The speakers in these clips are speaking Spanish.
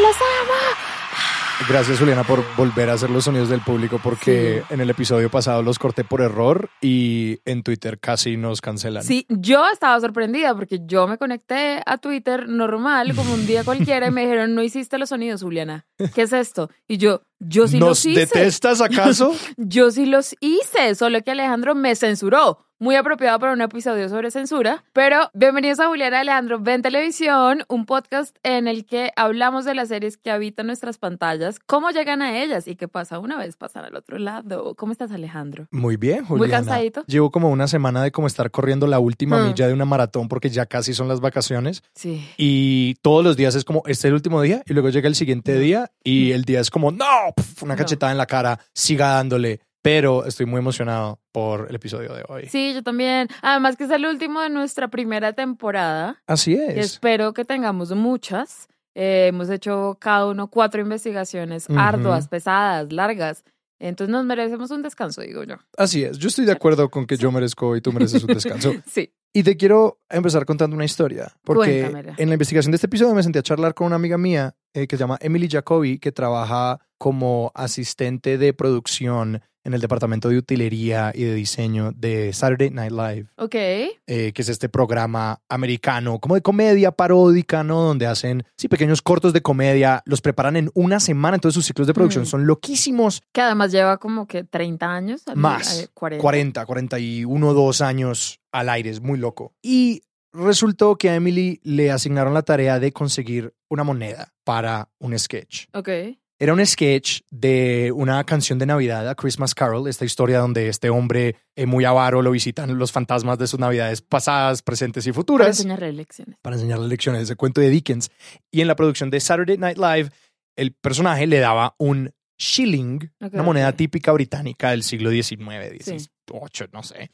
¡Los amo! Gracias, Juliana, por volver a hacer los sonidos del público, porque en el episodio pasado los corté por error y en Twitter casi nos cancelan. Sí, yo estaba sorprendida porque yo me conecté a Twitter normal, como un día cualquiera, y me dijeron, no hiciste los sonidos, Juliana. ¿Qué es esto? Y yo, yo sí ¿Nos los hice. detestas acaso? Yo sí los hice, solo que Alejandro me censuró. Muy apropiado para un episodio sobre censura. Pero bienvenidos a Juliana y Alejandro Ven Televisión, un podcast en el que hablamos de las series que habitan nuestras pantallas, cómo llegan a ellas y qué pasa una vez pasan al otro lado. ¿Cómo estás, Alejandro? Muy bien, Juliana. cansadito? Llevo como una semana de como estar corriendo la última Mm. milla de una maratón porque ya casi son las vacaciones Sí. y todos los días es como, este es el último día y luego llega el siguiente día y el día es como, no, una No. cachetada en la cara, siga dándole. Pero estoy muy emocionado por el episodio de hoy. Sí, yo también. Además que es el último de nuestra primera temporada. Así es. espero que tengamos muchas. Eh, hemos hecho cada uno cuatro investigaciones Ujú. arduas, pesadas, largas. Entonces nos merecemos un descanso, digo yo. Así es. Yo estoy de acuerdo con que yo merezco y tú mereces un descanso. Sí. Y te quiero empezar contando una historia, porque Cuéntamela. en la investigación de este episodio me senté a charlar con una amiga mía eh, que se llama Emily Jacobi, que trabaja como asistente de producción en el departamento de utilería y de diseño de Saturday Night Live, Ok. eh, que es este programa americano, como de comedia paródica, ¿no? Donde hacen, sí, pequeños cortos de comedia, los preparan en una semana, entonces sus ciclos de producción Mm. son loquísimos. Que además lleva como que 30 años. al- Más. eh, 40. 40, 41, 2 años al aire, es muy loco. Y resultó que a Emily le asignaron la tarea de conseguir una moneda para un sketch. Ok. Era un sketch de una canción de Navidad, A Christmas Carol, esta historia donde este hombre eh, muy avaro lo visitan los fantasmas de sus Navidades pasadas, presentes y Para futuras enseñarle lecciones. para enseñarle lecciones ese cuento de Dickens. Y en la producción de Saturday Night Live, el personaje le daba un shilling, una moneda típica británica del siglo XIX, XVIII, no sé,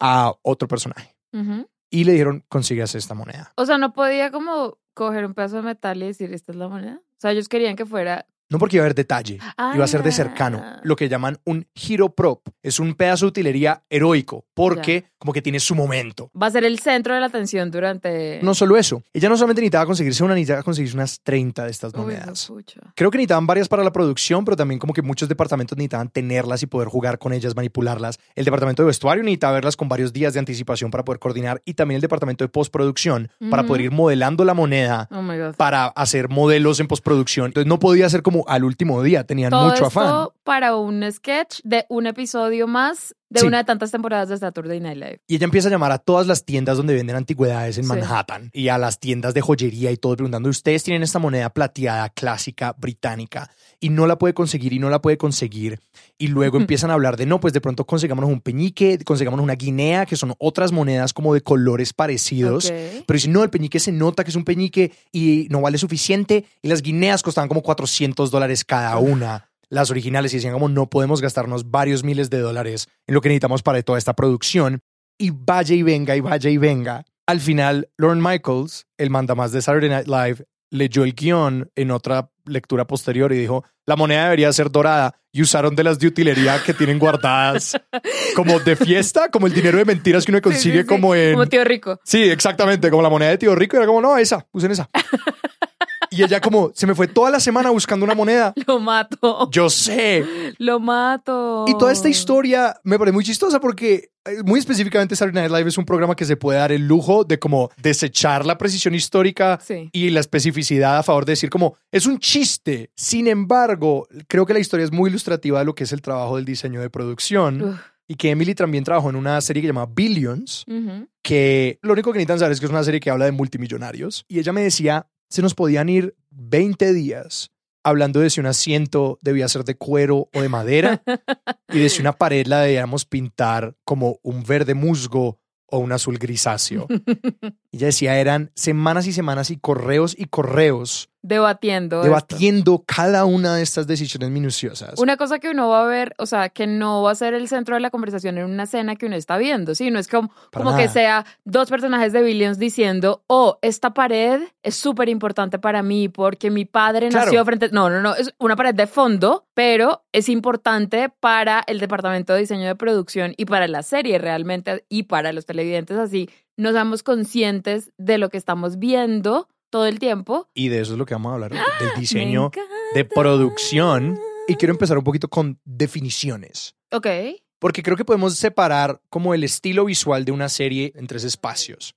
a otro personaje. Ujú. Y le dijeron, consígase esta moneda. O sea, no podía como coger un pedazo de metal y decir, esta es la moneda. O sea, ellos querían que fuera... No porque iba a haber detalle, iba a ser de Ah. cercano. Lo que llaman un hero prop. Es un pedazo de utilería heroico, porque como que tiene su momento. Va a ser el centro de la atención durante... No solo eso, ella no solamente necesitaba conseguirse una, necesitaba conseguirse unas 30 de estas Uy, monedas. Creo que necesitaban varias para la producción, pero también como que muchos departamentos necesitaban tenerlas y poder jugar con ellas, manipularlas. El departamento de vestuario necesitaba verlas con varios días de anticipación para poder coordinar y también el departamento de postproducción para poder ir modelando la moneda Oh my God. para hacer modelos en postproducción. Entonces no podía ser como al último día, tenían Todo mucho esto afán. Para un sketch de un episodio más de Sí. una de tantas temporadas de Saturday Night Live. Y ella empieza a llamar a todas las tiendas donde venden antigüedades en Sí. Manhattan y a las tiendas de joyería y todo preguntando, ¿ustedes tienen esta moneda plateada clásica británica? Y no la puede conseguir y no la puede conseguir. Y luego empiezan a hablar de, no, pues de pronto consigámonos un peñique, consigámonos una guinea, que son otras monedas como de colores parecidos. Pero si no, el peñique se nota que es un peñique y no vale suficiente. Y las guineas costaban como 400 dólares cada una. Las originales y decían como no podemos gastarnos varios miles de dólares en lo que necesitamos para toda esta producción. Y vaya y venga y vaya y venga. Al final, Lauren Michaels, el mandamás de Saturday Night Live, leyó el guion en otra lectura posterior y dijo, la moneda debería ser dorada. Y usaron de las de utilería que tienen guardadas como de fiesta, como el dinero de mentiras que uno Sí, consigue sí, sí. como en... Como tío rico. Sí, exactamente, como la moneda de tío rico. Era como, no, esa, usen esa. Y ella como, se me fue toda la semana buscando una moneda. Lo mato. Yo sé. Lo mato. Y toda esta historia me parece muy chistosa porque eh, muy específicamente Saturday Night Live es un programa que se puede dar el lujo de como desechar la precisión histórica Sí. y la especificidad a favor de decir como es un chiste. Sin embargo, creo que la historia es muy ilustrativa de lo que es el trabajo del diseño de producción Uf. y que Emily también trabajó en una serie que se llama Billions, que lo único que necesitan saber es que es una serie que habla de multimillonarios. Y ella me decía, se nos podían ir 20 días hablando de si un asiento debía ser de cuero o de madera y de si una pared la debíamos pintar como un verde musgo o un azul grisáceo. y ella decía, eran semanas y semanas y correos y correos Debatiendo. esto. debatiendo cada una de estas decisiones minuciosas. Una cosa que uno va a ver, o sea, que no va a ser el centro de la conversación en una escena que uno está viendo, ¿sí? No es como, Para como que sea dos personajes de Billions diciendo, oh, esta pared es súper importante para mí porque mi padre Claro. nació frente... No, no, no, es una pared de fondo, pero es importante para el departamento de diseño de producción y para la serie realmente y para los televidentes así. No somos conscientes de lo que estamos viendo todo el tiempo. Y de eso es lo que vamos a hablar, del Me diseño de producción. Y quiero empezar un poquito con definiciones. Ok. Porque creo que podemos separar como el estilo visual de una serie en tres espacios.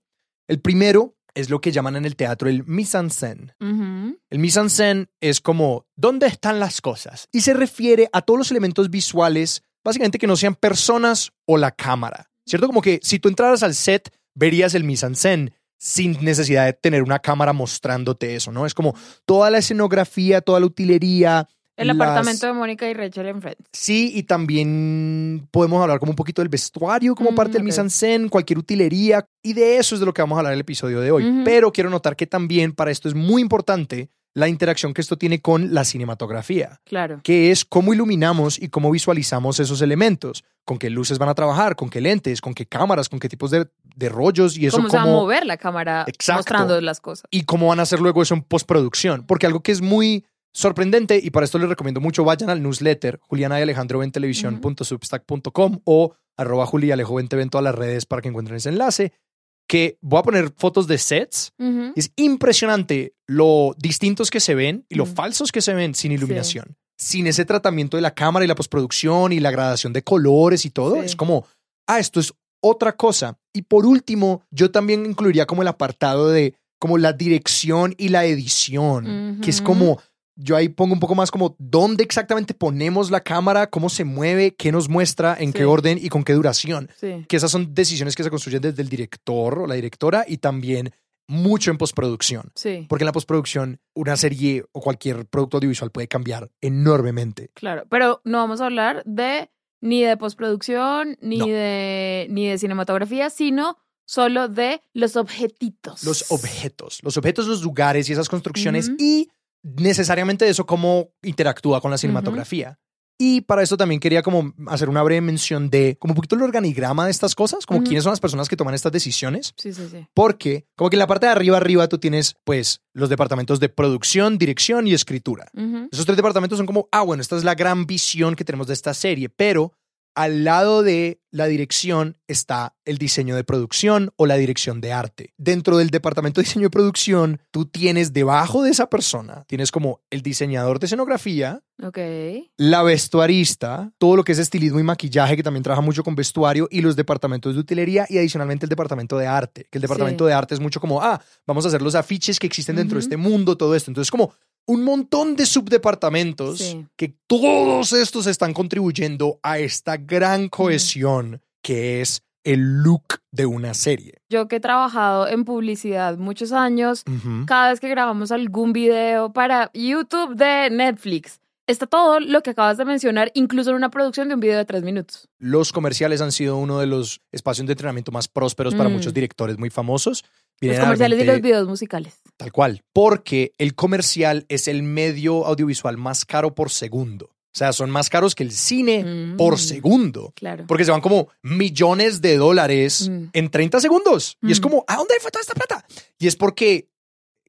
El primero es lo que llaman en el teatro el mise-en-scène. El mise-en-scène es como ¿dónde están las cosas? Y se refiere a todos los elementos visuales, básicamente que no sean personas o la cámara. ¿Cierto? Como que si tú entraras al set, verías el mise-en-scène sin necesidad de tener una cámara mostrándote eso, ¿no? Es como toda la escenografía, toda la utilería. El las- apartamento de Mónica y Rachel en Friends. Sí, y también podemos hablar como un poquito del vestuario como Mm, parte del mise-en-scène, cualquier utilería, y de eso es de lo que vamos a hablar en el episodio de hoy. Pero quiero notar que también para esto es muy importante la interacción que esto tiene con la cinematografía, Claro. que es cómo iluminamos y cómo visualizamos esos elementos, con qué luces van a trabajar, con qué lentes, con qué cámaras, con qué tipos de, de rollos y eso cómo se va a mover la cámara Exacto. mostrando las cosas. y cómo van a hacer luego eso en postproducción. Porque algo que es muy sorprendente, y para esto les recomiendo mucho, vayan al newsletter Juliana y Alejandro en televisión.substack.com o arroba Juli Alejo en todas las redes para que encuentren ese enlace, que voy a poner fotos de sets. Es impresionante lo distintos que se ven y lo falsos que se ven sin iluminación. Sin ese tratamiento de la cámara y la postproducción y la gradación de colores y todo, Sí. es como, ah, esto es otra cosa. Y por último, yo también incluiría como el apartado de como la dirección y la edición, que es como, yo ahí pongo un poco más como dónde exactamente ponemos la cámara, cómo se mueve, qué nos muestra, en Sí. qué orden y con qué duración. Sí. Que esas son decisiones que se construyen desde el director o la directora y también mucho en postproducción. Sí. Porque en la postproducción una serie o cualquier producto audiovisual puede cambiar enormemente. Claro. Pero no vamos a hablar de ni de postproducción, ni No. de ni de cinematografía, sino solo de los objetitos. Los objetos, los objetos, los lugares y esas construcciones y necesariamente eso cómo interactúa con la cinematografía. Y para eso también quería como hacer una breve mención de como un poquito el organigrama de estas cosas, como quiénes son las personas que toman estas decisiones. Sí, sí, sí. Porque como que en la parte de arriba arriba tú tienes pues los departamentos de producción, dirección y escritura. Esos tres departamentos son como, ah, bueno, esta es la gran visión que tenemos de esta serie, pero al lado de la dirección está el diseño de producción o la dirección de arte. Dentro del departamento de diseño de producción, tú tienes debajo de esa persona, tienes como el diseñador de escenografía, Ok. la vestuarista, todo lo que es estilismo y maquillaje, que también trabaja mucho con vestuario, y los departamentos de utilería y adicionalmente el departamento de arte, que el departamento Sí. de arte es mucho como, ah, vamos a hacer los afiches que existen dentro de este mundo, todo esto. Entonces, como un montón de subdepartamentos Sí. que todos estos están contribuyendo a esta gran cohesión que es el look de una serie. Yo que he trabajado en publicidad muchos años, cada vez que grabamos algún video para YouTube de Netflix, está todo lo que acabas de mencionar, incluso en una producción de un video de tres minutos. Los comerciales han sido uno de los espacios de entrenamiento más prósperos para Mm. muchos directores muy famosos. Los comerciales y los videos musicales. Tal cual. Porque el comercial es el medio audiovisual más caro por segundo. O sea, son más caros que el cine Mm. por segundo. Claro. Porque se van como millones de dólares Mm. en 30 segundos. Y es Mm. como, ¿a dónde fue toda esta plata? Y es porque,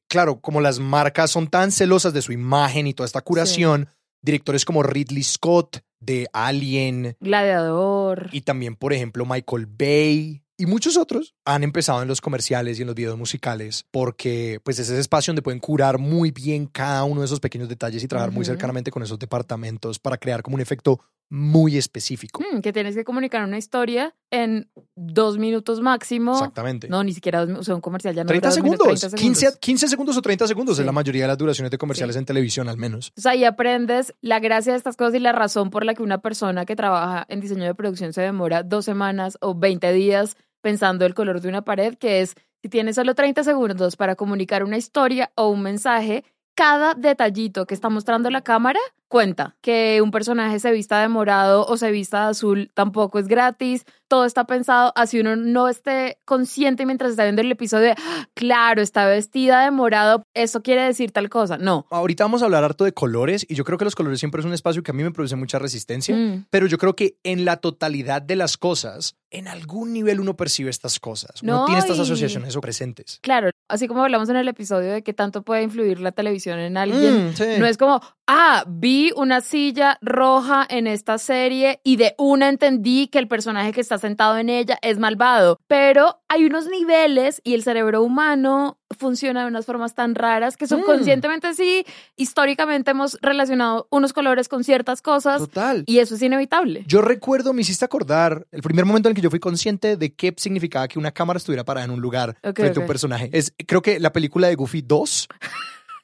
claro, como las marcas son tan celosas de su imagen y toda esta curación, directores como Ridley Scott de Alien Gladiador. y también, por ejemplo, Michael Bay y muchos otros han empezado en los comerciales y en los videos musicales porque pues es ese espacio donde pueden curar muy bien cada uno de esos pequeños detalles y trabajar muy cercanamente con esos departamentos para crear como un efecto muy específico. Mm, que tienes que comunicar una historia en dos minutos máximo. Exactamente. No, ni siquiera dos, o sea, un comercial ya no 30 dura dos minutos, segundos, 30 15, segundos. 15 segundos o 30 segundos Sí. es la mayoría de las duraciones de comerciales en televisión al menos. Entonces ahí aprendes la gracia de estas cosas y la razón por la que una persona que trabaja en diseño de producción se demora dos semanas o 20 días pensando el color de una pared, que es si tienes solo 30 segundos para comunicar una historia o un mensaje, cada detallito que está mostrando la cámara cuenta que un personaje se vista de morado o se vista de azul tampoco es gratis. Todo está pensado así uno no esté consciente mientras está viendo el episodio de, "Ah, claro, está vestida de morado, eso quiere decir tal cosa. No. Ahorita vamos a hablar harto de colores y yo creo que los colores siempre es un espacio que a mí me produce mucha resistencia, Mm. pero yo creo que en la totalidad de las cosas, en algún nivel uno percibe estas cosas. Uno No, tiene estas y- asociaciones o presentes. Claro, así como hablamos en el episodio de que tanto puede influir la televisión en alguien, Mm, sí. No es como, ah, vi una silla roja en esta serie y de una entendí que el personaje que está sentado en ella es malvado. Pero hay unos niveles y el cerebro humano funciona de unas formas tan raras que Mm. subconscientemente sí, históricamente hemos relacionado unos colores con ciertas cosas Total. y eso es inevitable. Yo recuerdo, me hiciste acordar, el primer momento en el que yo fui consciente de qué significaba que una cámara estuviera parada en un lugar frente a un personaje. Es, creo que la película de Goofy 2,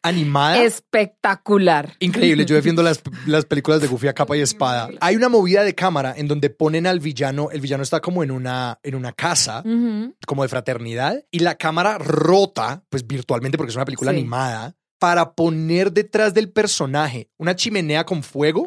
animada. Espectacular. Increíble, yo defiendo las, las películas de Goofy a capa y espada. Hay una movida de cámara en donde ponen al villano, el villano está como en una, en una casa, como de fraternidad, y la cámara rota, pues virtualmente porque es una película Sí. animada, para poner detrás del personaje una chimenea con fuego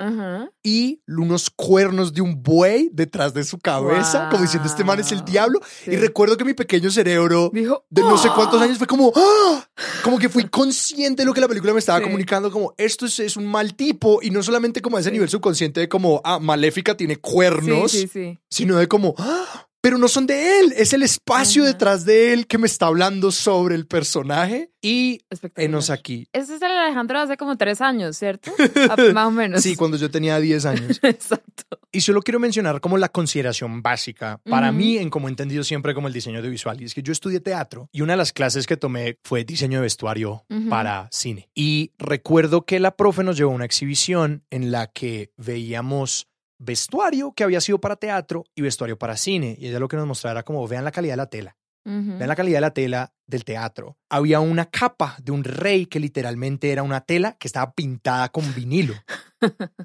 y unos cuernos de un buey detrás de su cabeza, como diciendo este man es el diablo. Sí. Y recuerdo que mi pequeño cerebro Dijo, de no sé cuántos "Ah". años fue como, ¡ah! como que fui consciente de lo que la película me estaba Sí. comunicando, como esto es, es un mal tipo y no solamente como a ese Sí. nivel subconsciente de como, ah, Maléfica tiene cuernos, Sí, sí, sí. sino de como, ¡ah! Pero no son de él, es el espacio Ajá. detrás de él que me está hablando sobre el personaje y enos aquí. Ese es el Alejandro de hace como tres años, ¿cierto? Ah, Más o menos. Sí, cuando yo tenía 10 años. Exacto. Y solo quiero mencionar como la consideración básica para mí, en como he entendido siempre como el diseño audiovisual. Y es que yo estudié teatro y una de las clases que tomé fue diseño de vestuario para cine. Y recuerdo que la profe nos llevó a una exhibición en la que veíamos vestuario que había sido para teatro y vestuario para cine. Y ella lo que nos mostraba era como, vean la calidad de la tela. Vean la calidad de la tela del teatro. Había una capa de un rey que literalmente era una tela que estaba pintada con vinilo.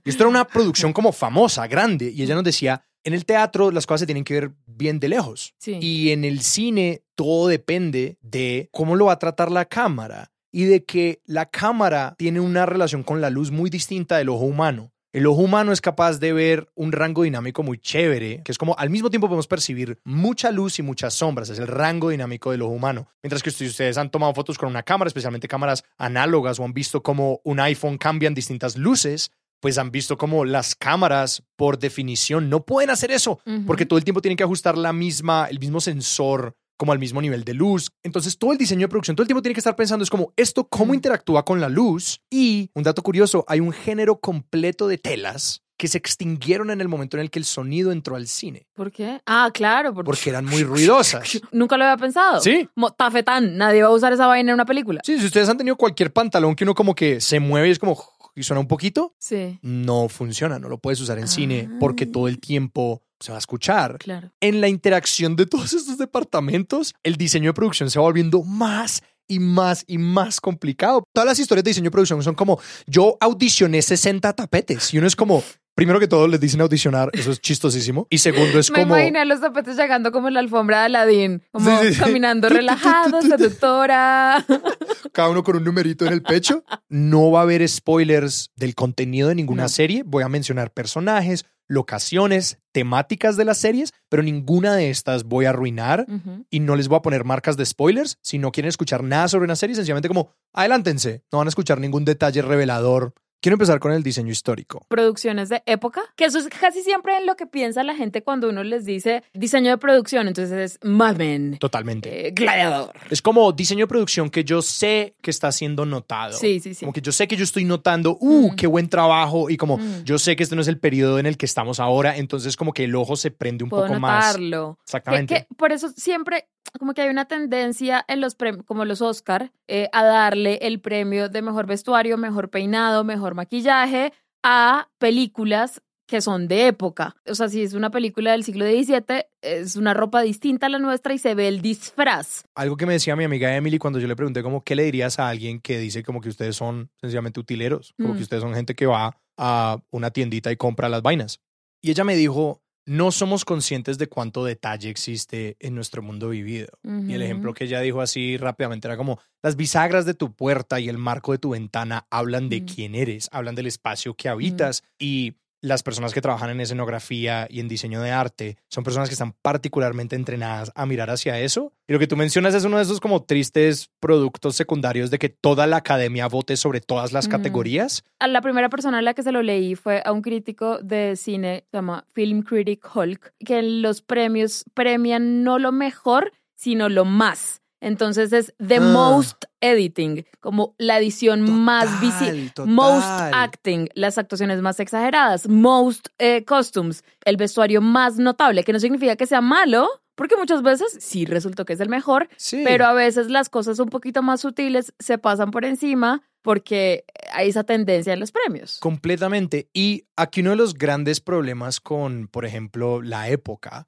Y esto era una producción como famosa, grande. Y ella nos decía, en el teatro las cosas se tienen que ver bien de lejos. Sí. Y en el cine todo depende de cómo lo va a tratar la cámara y de que la cámara tiene una relación con la luz muy distinta del ojo humano. El ojo humano es capaz de ver un rango dinámico muy chévere, que es como al mismo tiempo podemos percibir mucha luz y muchas sombras, es el rango dinámico del ojo humano. Mientras que si ustedes han tomado fotos con una cámara, especialmente cámaras análogas o han visto cómo un iPhone cambian distintas luces, pues han visto cómo las cámaras por definición no pueden hacer eso, porque todo el tiempo tienen que ajustar la misma, el mismo sensor como al mismo nivel de luz. Entonces todo el diseño de producción, todo el tiempo tiene que estar pensando es como esto, cómo Mm. interactúa con la luz. Y un dato curioso, hay un género completo de telas que se extinguieron en el momento en el que el sonido entró al cine, ¿Por qué? Ah, claro. Porque... porque eran muy ruidosas. Nunca lo había pensado. Sí. Mo- Tafetán, nadie va a usar esa vaina en una película. Sí, si ustedes han tenido cualquier pantalón que uno como que se mueve y es como y suena un poquito, Sí, no funciona, no lo puedes usar en cine porque Ah. todo el tiempo se va a escuchar. claro. en la interacción de todos estos departamentos, el diseño de producción se va volviendo más y más y más complicado. Todas las historias de diseño de producción son como, yo audicioné 60 tapetes y uno es como, primero que todo les dicen audicionar, eso es chistosísimo. Y segundo es Me como... imaginé a los tapetes llegando como en la alfombra de Aladdin, como Sí, sí, sí. caminando Tu, tu, tu, relajado, tu, tu, tu. seductora. cada uno con un numerito en el pecho. No va a haber spoilers del contenido de ninguna No. serie. Voy a mencionar personajes, locaciones, temáticas de las series, pero ninguna de estas voy a arruinar y no les voy a poner marcas de spoilers. Si no quieren escuchar nada sobre una serie, sencillamente como adelántense. No van a escuchar ningún detalle revelador. Quiero empezar con el diseño histórico. producciones de época, que eso es casi siempre en lo que piensa la gente cuando uno les dice diseño de producción, entonces es Mad Men, Totalmente. eh, Gladiador. Es como diseño de producción que yo sé que está siendo notado. Sí, sí, sí. Como que yo sé que yo estoy notando, uh, Mm. qué buen trabajo. Y como Mm. yo sé que este no es el periodo en el que estamos ahora, entonces como que el ojo se prende un Puedo poco más. notarlo. Que- Exactamente. que por eso siempre como que hay una tendencia en los premios, como los Oscar, eh, a darle el premio de mejor vestuario, mejor peinado, mejor maquillaje a películas que son de época. O sea, si es una película del siglo XVII, es una ropa distinta a la nuestra y se ve el disfraz. Algo que me decía mi amiga Emily cuando yo le pregunté como qué le dirías a alguien que dice como que ustedes son sencillamente utileros, como Mm. que ustedes son gente que va a una tiendita y compra las vainas. Y ella me dijo, no somos conscientes de cuánto detalle existe en nuestro mundo vivido. Y el ejemplo que ella dijo así rápidamente era como las bisagras de tu puerta y el marco de tu ventana hablan de quién eres, hablan del espacio que habitas y las personas que trabajan en escenografía y en diseño de arte son personas que están particularmente entrenadas a mirar hacia eso. Y lo que tú mencionas es uno de esos como tristes productos secundarios de que toda la academia vote sobre todas las categorías. A la primera persona a la que se lo leí fue a un crítico de cine, se llama Film Critic Hulk, que los premios premian no lo mejor, sino lo más. Entonces es the Ah. most editing, como la edición más visible. Most acting, las actuaciones más exageradas. Most eh, costumes, el vestuario más notable, que no significa que sea malo, porque muchas veces sí resultó que es el mejor, Sí. pero a veces las cosas un poquito más sutiles se pasan por encima porque hay esa tendencia en los premios. Completamente. Y aquí uno de los grandes problemas con, por ejemplo, la época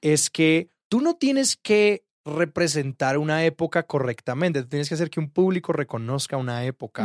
es que tú no tienes que representar una época correctamente, tú tienes que hacer que un público reconozca una época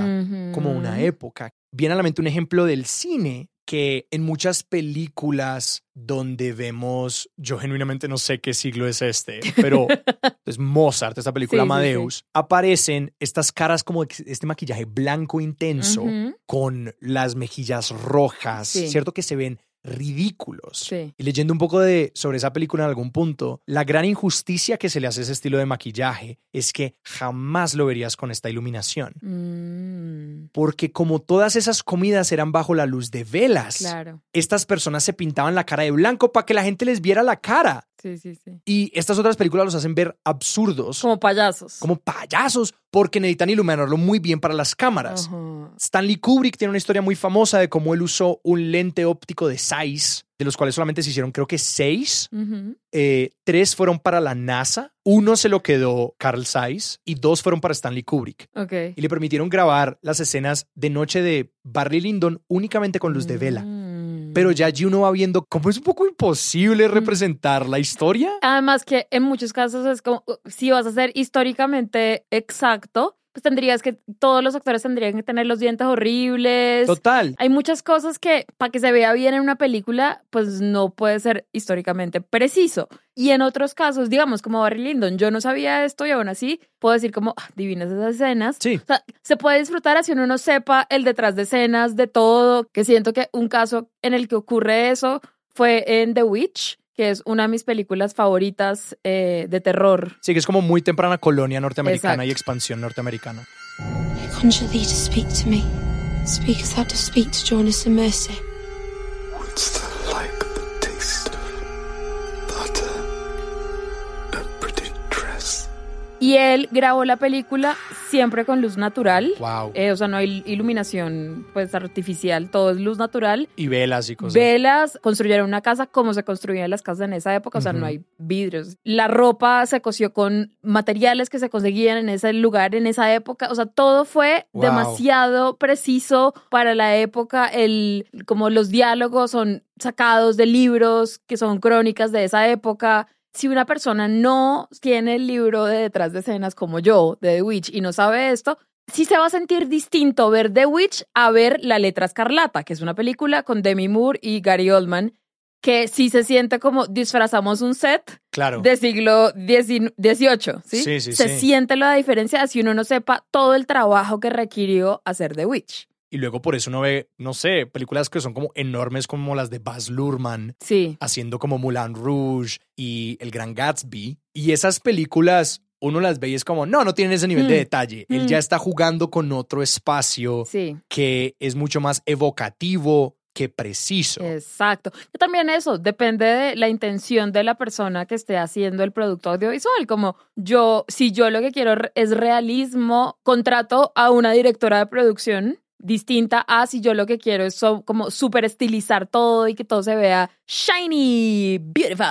como una época. Viene a la mente un ejemplo del cine que en muchas películas donde vemos, yo genuinamente no sé qué siglo es este, pero es Mozart, esta película Sí, sí, sí. Amadeus, aparecen estas caras como este maquillaje blanco intenso con las mejillas rojas. ¿cierto? Que se ven ridículos. Sí. Y leyendo un poco de, sobre esa película en algún punto, la gran injusticia que se le hace a ese estilo de maquillaje es que jamás lo verías con esta iluminación. Mm, Porque como todas esas comidas eran bajo la luz de velas, claro. estas personas se pintaban la cara de blanco para que la gente les viera la cara. Sí, sí, sí. Y estas otras películas los hacen ver absurdos, como, Como payasos. payasos, porque necesitan iluminarlo muy bien para las cámaras. Ajá. Stanley Kubrick tiene una historia muy famosa de cómo él usó un lente óptico de Zeiss, de los cuales solamente se hicieron creo que seis. Eh, tres fueron para la NASA, uno se lo quedó Carl Zeiss y dos fueron para Stanley Kubrick. Ok. Y le permitieron grabar las escenas de noche de Barry Lyndon únicamente con luz de vela. Mm. Pero ya allí uno va viendo cómo es un poco imposible representar la historia. Además que en muchos casos es como, si vas a ser históricamente exacto, pues tendrías que, todos los actores tendrían que tener los dientes horribles. Total. Hay muchas cosas que para que se vea bien en una película, pues no puede ser históricamente preciso. Y en otros casos, digamos como Barry Lyndon, yo no sabía esto y aún así puedo decir como "Ah, divinas esas escenas. Sí. O sea, se puede disfrutar así uno no sepa el detrás de escenas de todo, que siento que un caso en el que ocurre eso fue en The Witch, que es una de mis películas favoritas eh, de terror. Sí, que es como muy temprana colonia norteamericana y Exacto. expansión norteamericana. I conjure thee to speak to me. Speak as thou dost speak to Jonas and Mercy. Wouldst thou Y él grabó la película siempre con luz natural. Wow. Eh, o sea, no hay iluminación pues artificial, todo es luz natural. y velas y cosas. Velas, construyeron una casa como se construían las casas en esa época, o sea, no hay vidrios. La ropa se cosió con materiales que se conseguían en ese lugar, en esa época, o sea, todo fue Wow. demasiado preciso para la época, el, como los diálogos son sacados de libros que son crónicas de esa época. Si una persona no tiene el libro de detrás de escenas como yo, de The Witch, y no sabe esto, sí se va a sentir distinto ver The Witch a ver La Letra Escarlata, que es una película con Demi Moore y Gary Oldman, que sí se siente como disfrazamos un set Claro. de siglo XVIII, ¿sí? Sí, sí, se sí. siente la diferencia si uno no sepa todo el trabajo que requirió hacer The Witch. Y luego por eso uno ve, no sé, películas que son como enormes como las de Baz Luhrmann, Sí. haciendo como Moulin Rouge y El Gran Gatsby. Y esas películas, uno las ve y es como, no, no tienen ese nivel de Mm. detalle. Él Mm. ya está jugando con otro espacio Sí, que es mucho más evocativo que preciso. exacto. Y también eso, depende de la intención de la persona que esté haciendo el producto audiovisual. Como yo, si yo lo que quiero es realismo, contrato a una directora de producción distinta a si yo lo que quiero es so- como súper estilizar todo y que todo se vea shiny, beautiful.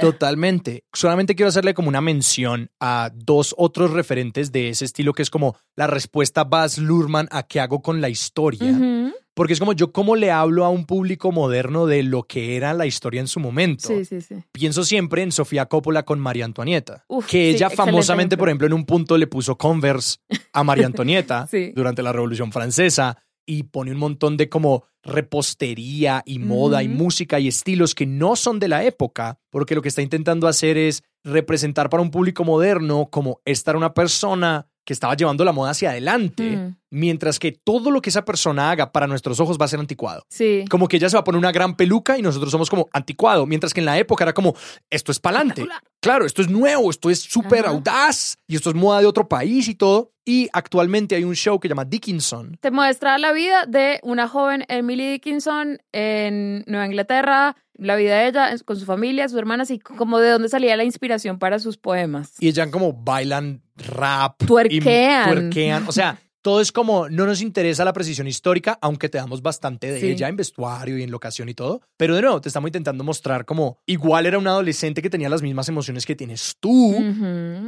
Totalmente. Solamente quiero hacerle como una mención a dos otros referentes de ese estilo que es como la respuesta Baz Luhrmann a qué hago con la historia. Porque es como yo cómo le hablo a un público moderno de lo que era la historia en su momento. Sí, sí, sí. Pienso siempre en Sofía Coppola con María Antonieta. Uf, que ella famosamente, por ejemplo, en un punto le puso Converse a María Antonieta Sí. durante la Revolución Francesa. y pone un montón de como repostería y moda y música y estilos que no son de la época, porque lo que está intentando hacer es representar para un público moderno como esta era una persona que estaba llevando la moda hacia adelante, Mm. mientras que todo lo que esa persona haga para nuestros ojos va a ser anticuado. Sí. Como que ella se va a poner una gran peluca y nosotros somos como anticuado, mientras que en la época era como, esto es pa'lante. Claro, esto es nuevo, esto es súper audaz y esto es moda de otro país y todo. Y actualmente hay un show que se llama Dickinson. Te muestra la vida de una joven Emily Dickinson en Nueva Inglaterra, la vida de ella con su familia, sus hermanas y como de dónde salía la inspiración para sus poemas. Y ella como bailan rap. y Tuerquean. tuerquean. O sea, todo es como, no nos interesa la precisión histórica, aunque te damos bastante de Sí. ella en vestuario y en locación y todo. Pero de nuevo, te estamos intentando mostrar como igual era un adolescente que tenía las mismas emociones que tienes tú.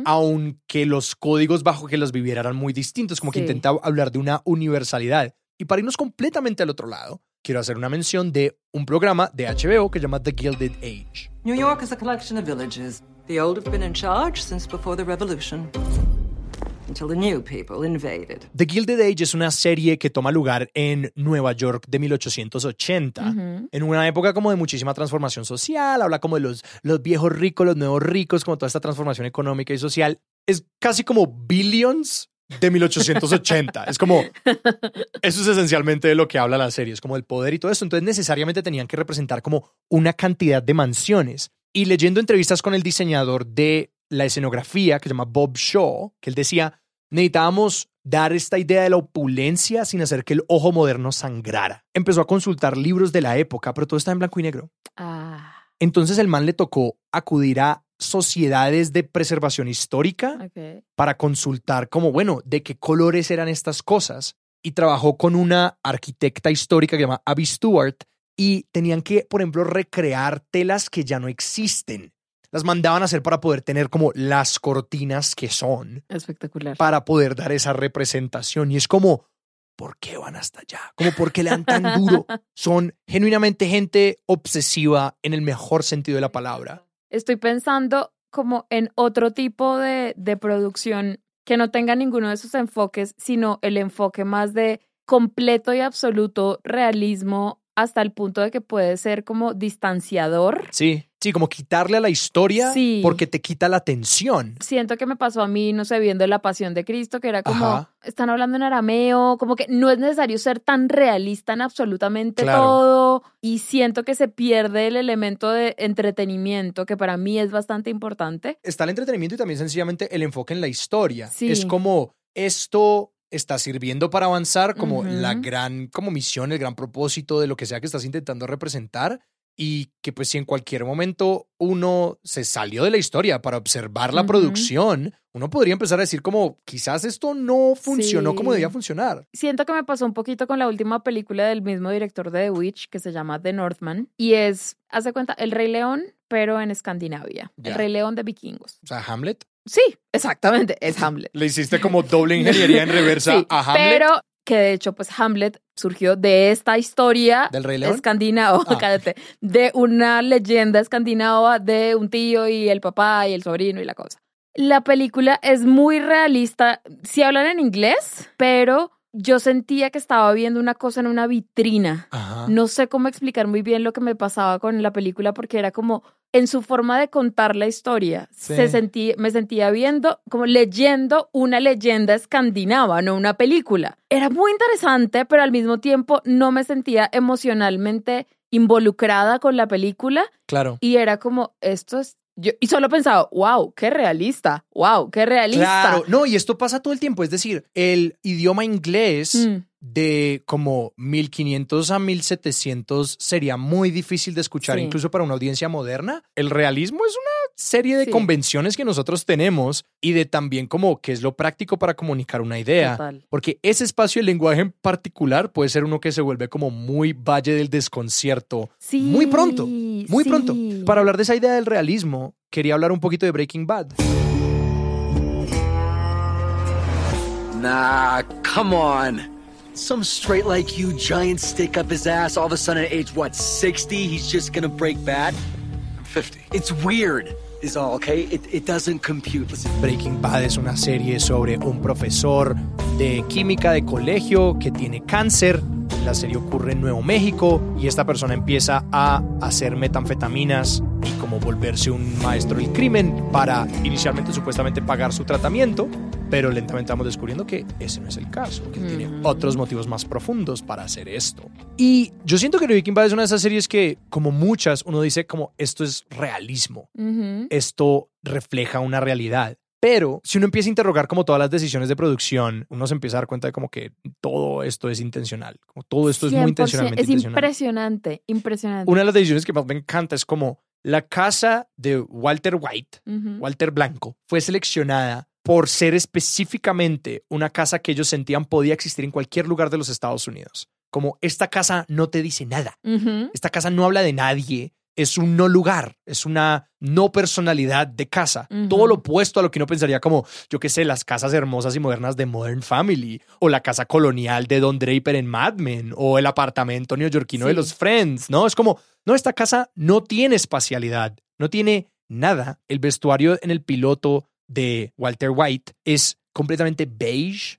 Aunque los códigos bajo que los viviera eran muy distintos, como que Sí. intenta hablar de una universalidad. Y para irnos completamente al otro lado, quiero hacer una mención de un programa de HBO que se llama The Gilded Age. New York is a collection of villages. The old have been in charge since before the revolution. Until the new people invaded. The Gilded Age es una serie que toma lugar en Nueva York de 1880, Ujú. en una época como de muchísima transformación social, habla como de los, los viejos ricos, los nuevos ricos, como toda esta transformación económica y social. Es casi como Billions de 1880. es como, eso es esencialmente de lo que habla la serie, es como el poder y todo esto. Entonces necesariamente tenían que representar como una cantidad de mansiones. Y leyendo entrevistas con el diseñador de la escenografía, que se llama Bob Shaw, que él decía, necesitábamos dar esta idea de la opulencia sin hacer que el ojo moderno sangrara. Empezó a consultar libros de la época, pero todo está en blanco y negro. Ah, Entonces el man le tocó acudir a sociedades de preservación histórica para consultar como, bueno, de qué colores eran estas cosas. Y trabajó con una arquitecta histórica que se llama Abby Stewart y tenían que, por ejemplo, recrear telas que ya no existen. Las mandaban a hacer para poder tener como las cortinas que son, Espectacular. para poder dar esa representación. Y es como, ¿por qué van hasta allá? Como, ¿por qué le dan tan duro? Son genuinamente gente obsesiva en el mejor sentido de la palabra. Estoy pensando como en otro tipo de, de producción que no tenga ninguno de esos enfoques, sino el enfoque más de completo y absoluto realismo hasta el punto de que puede ser como distanciador. Sí, sí, como quitarle a la historia Sí. porque te quita la atención. Siento que me pasó a mí, no sé, viendo La Pasión de Cristo, que era como, Ajá. están hablando en arameo, como que no es necesario ser tan realista en absolutamente Claro. todo, y siento que se pierde el elemento de entretenimiento, que para mí es bastante importante. Está el entretenimiento y también sencillamente el enfoque en la historia. Sí. Es como esto está sirviendo para avanzar como la gran como misión, el gran propósito de lo que sea que estás intentando representar y que pues si en cualquier momento uno se salió de la historia para observar la producción, uno podría empezar a decir como quizás esto no funcionó como debía funcionar. Siento que me pasó un poquito con la última película del mismo director de The Witch, que se llama The Northman, y es, hace cuenta, El Rey León, pero en Escandinavia. El Rey León de vikingos. O sea, Hamlet, Sí, exactamente, es Hamlet. le hiciste como doble ingeniería en reversa Sí, a Hamlet pero que de hecho, pues Hamlet surgió de esta historia del Rey León. escandinava, Ah. cállate, de una leyenda escandinava de un tío y el papá y el sobrino y la cosa. La película es muy realista, si hablan en inglés, pero yo sentía que estaba viendo una cosa en una vitrina. Ajá. No sé cómo explicar muy bien lo que me pasaba con la película porque era como en su forma de contar la historia. Sí. Se sentí, me sentía viendo, como leyendo una leyenda escandinava, no una película. Era muy interesante, pero al mismo tiempo no me sentía emocionalmente involucrada con la película Claro. y era como, esto es... Yo, y solo pensaba, wow, qué realista, wow, qué realista. Claro, no, y esto pasa todo el tiempo, es decir, el idioma inglés Mm. De como 1500 a 1700 sería muy difícil de escuchar Sí. incluso para una audiencia moderna. El realismo es una serie de Sí. convenciones que nosotros tenemos y de también como qué es lo práctico para comunicar una idea. Total. Porque ese espacio del lenguaje en particular puede ser uno que se vuelve como muy valle del desconcierto. Sí, Muy pronto, muy sí. pronto. Para hablar de esa idea del realismo, quería hablar un poquito de Breaking Bad. Nah, come on. Some straight like you giant stick up his ass all of a sudden at age, what, 60? He's just gonna break bad? I'm 50. It's weird, is all, okay? It, it doesn't compute. Breaking Bad es una serie sobre un profesor de química de colegio que tiene cáncer. La serie ocurre en Nuevo México y esta persona empieza a hacer metanfetaminas y como volverse un maestro del crimen para inicialmente supuestamente pagar su tratamiento, pero lentamente vamos descubriendo que ese no es el caso, que tiene otros motivos más profundos para hacer esto. Y yo siento que Breaking Bad es una de esas series que, como muchas, uno dice como esto es realismo esto refleja una realidad. Pero si uno empieza a interrogar como todas las decisiones de producción, uno se empieza a dar cuenta de como que todo esto es intencional, como todo esto es muy 100%, intencionalmente Es intencional. impresionante, impresionante. Una de las decisiones que más me encanta es como la casa de Walter White. Walter Blanco, fue seleccionada por ser específicamente una casa que ellos sentían podía existir en cualquier lugar de los Estados Unidos. Como esta casa no te dice nada. Esta casa no habla de nadie. Es un no lugar, es una no personalidad de casa. Todo lo opuesto a lo que uno pensaría como, yo qué sé, las casas hermosas y modernas de Modern Family, o la casa colonial de Don Draper en Mad Men, o el apartamento neoyorquino de los Friends, ¿no? Es como, no, esta casa no tiene espacialidad, no tiene nada. El vestuario en el piloto de Walter White es completamente beige,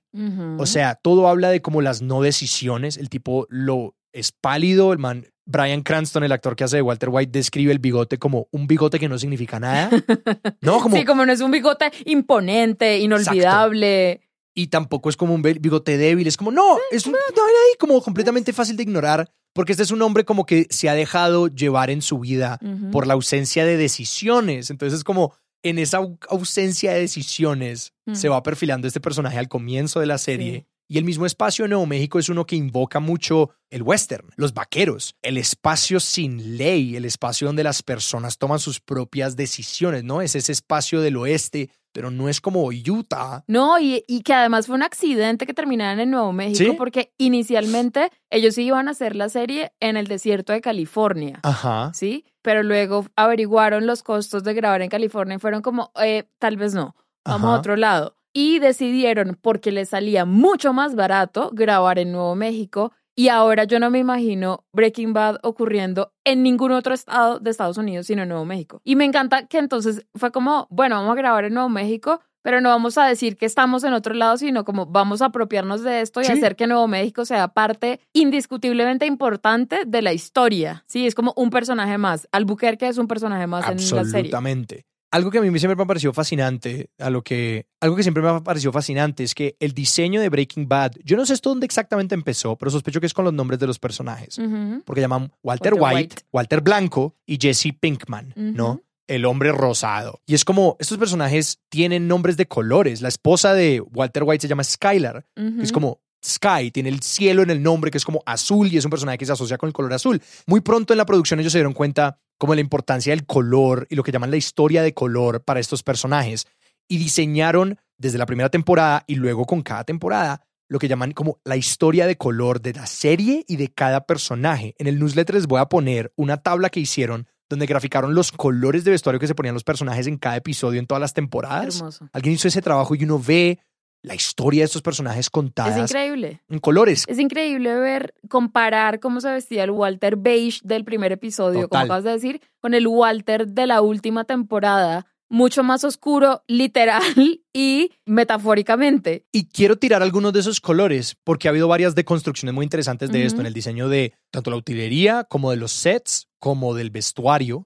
o sea, todo habla de como las no decisiones. El tipo lo es pálido, el man. Brian Cranston, el actor que hace de Walter White, describe el bigote como un bigote que no significa nada. No, como. Sí, como no es un bigote imponente, inolvidable. Y tampoco es como un bigote débil. Es como, no, es un ahí como completamente fácil de ignorar. Porque este es un hombre como que se ha dejado llevar en su vida por la ausencia de decisiones. Entonces es como en esa au- ausencia de decisiones se va perfilando este personaje al comienzo de la serie. Sí. Y el mismo espacio de Nuevo México es uno que invoca mucho el western, los vaqueros, el espacio sin ley, el espacio donde las personas toman sus propias decisiones, ¿no? Es ese espacio del oeste, pero no es como Utah. No, y, y que además fue un accidente que terminaran en Nuevo México, ¿Sí? porque inicialmente ellos iban a hacer la serie en el desierto de California. Ajá. ¿sí? Pero luego averiguaron los costos de grabar en California y fueron como, eh, tal vez no, vamos Ajá. a otro lado. Y decidieron, porque les salía mucho más barato grabar en Nuevo México. Y ahora yo no me imagino Breaking Bad ocurriendo en ningún otro estado de Estados Unidos, sino en Nuevo México. Y me encanta que entonces fue como, bueno, vamos a grabar en Nuevo México, pero no vamos a decir que estamos en otro lado, sino como vamos a apropiarnos de esto y Sí. hacer que Nuevo México sea parte indiscutiblemente importante de la historia. Sí, es como un personaje más. Albuquerque es un personaje más en la serie. Absolutamente. Algo que a mí siempre me ha parecido fascinante, a lo que, algo que siempre me ha parecido fascinante es que el diseño de Breaking Bad, yo no sé esto dónde exactamente empezó, pero sospecho que es con los nombres de los personajes. Porque llaman Walter, Walter White, White. Walter Blanco y Jesse Pinkman, ¿no? El hombre rosado. Y es como, estos personajes tienen nombres de colores. La esposa de Walter White se llama Skylar, que es como Sky, tiene el cielo en el nombre, que es como azul y es un personaje que se asocia con el color azul. Muy pronto en la producción ellos se dieron cuenta como la importancia del color y lo que llaman la historia de color para estos personajes. Y diseñaron desde la primera temporada y luego con cada temporada lo que llaman como la historia de color de la serie y de cada personaje. En el newsletter les voy a poner una tabla que hicieron donde graficaron los colores de vestuario que se ponían los personajes en cada episodio en todas las temporadas. Hermoso. Alguien hizo ese trabajo y uno ve la historia de estos personajes Es contadas increíble. en colores. Es increíble ver, comparar cómo se vestía el Walter Beige del primer episodio, como acabas de decir, con el Walter de la última temporada, mucho más oscuro, literal y metafóricamente. Y quiero tirar algunos de esos colores porque ha habido varias deconstrucciones muy interesantes de esto en el diseño de tanto la utilería como de los sets como del vestuario.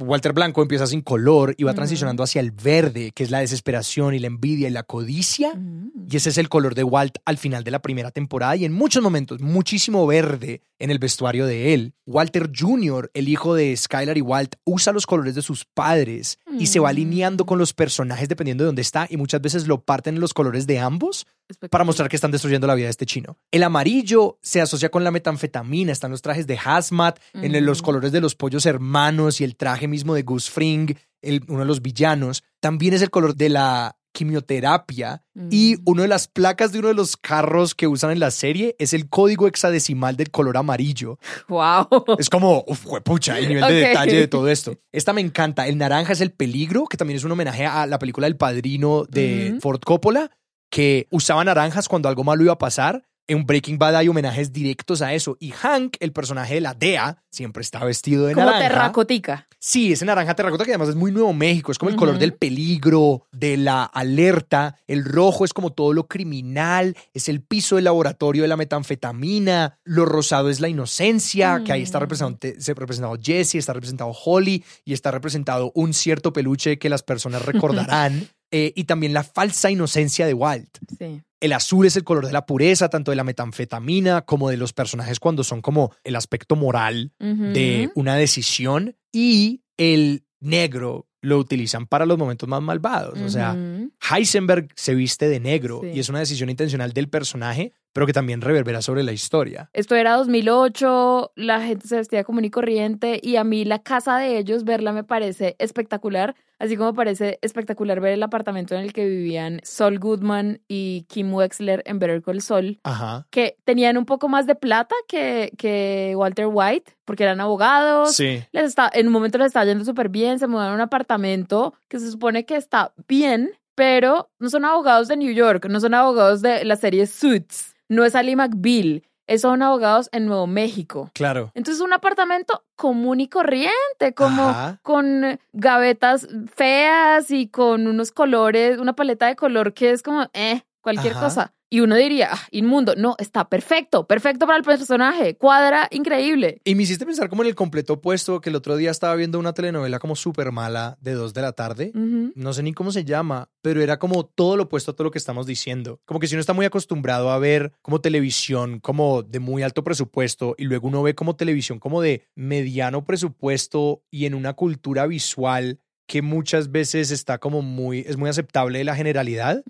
Walter Blanco empieza sin color y va Ujú. transicionando hacia el verde, que es la desesperación y la envidia y la codicia. Ujú. Y ese es el color de Walt al final de la primera temporada y en muchos momentos muchísimo verde en el vestuario de él. Walter Jr., el hijo de Skylar y Walt, usa los colores de sus padres y se va Mm. alineando con los personajes dependiendo de dónde está y muchas veces lo parten en los colores de ambos para mostrar que están destruyendo la vida de este chino. El amarillo se asocia con la metanfetamina, están los trajes de hazmat, en los colores de los pollos hermanos y el traje mismo de Gus Fring, el- uno de los villanos. También es el color de la quimioterapia y Mm. una de las placas de uno de los carros que usan en la serie es el código hexadecimal del color amarillo. Wow. Es como, uf, pucha, el nivel de detalle de todo esto. Esta me encanta. El naranja es el peligro, que también es un homenaje a la película El Padrino de. Ford Coppola, que usaba naranjas cuando algo malo iba a pasar. En Breaking Bad hay homenajes directos a eso. Y Hank, el personaje de la DEA, siempre está vestido de Como naranja. terracotica. Sí, ese naranja terracota que además es muy Nuevo México, es como el color del peligro, de la alerta, el rojo es como todo lo criminal, es el piso del laboratorio de la metanfetamina, lo rosado es la inocencia, que ahí está representado, se- representado Jesse, está representado Holly y está representado un cierto peluche que las personas recordarán, eh, y también la falsa inocencia de Walt. Sí. El azul es el color de la pureza, tanto de la metanfetamina como de los personajes cuando son como el aspecto moral de una decisión y el negro lo utilizan para los momentos más malvados. O sea. Heisenberg se viste de negro Sí. y es una decisión intencional del personaje, pero que también reverbera sobre la historia. Esto era 2008, la gente se vestía común y corriente y a mí la casa de ellos, verla me parece espectacular, así como parece espectacular ver el apartamento en el que vivían Sol Goodman y Kim Wexler en Better Call Saul, Ajá. que tenían un poco más de plata que, que Walter White, porque eran abogados. Sí. Les está, en un momento les estaba yendo súper bien, se mudaron a un apartamento que se supone que está bien, pero no son abogados de New York, no son abogados de la serie Suits, no es Ali McBeal, es- son abogados en Nuevo México. Claro. Entonces un apartamento común y corriente, como Ajá. con gavetas feas y con unos colores, una paleta de color que es como, eh, cualquier Ajá. cosa. Y uno diría, ah, inmundo. No, está perfecto, perfecto para el personaje, cuadra increíble. Y me hiciste pensar como en el completo opuesto, que el otro día estaba viendo una telenovela como súper mala de dos de la tarde. No sé ni cómo se llama, pero era como todo lo opuesto a todo lo que estamos diciendo. Como que si uno está muy acostumbrado a ver como televisión como de muy alto presupuesto y luego uno ve como televisión como de mediano presupuesto y en una cultura visual que muchas veces está como muy, es muy aceptable de la generalidad.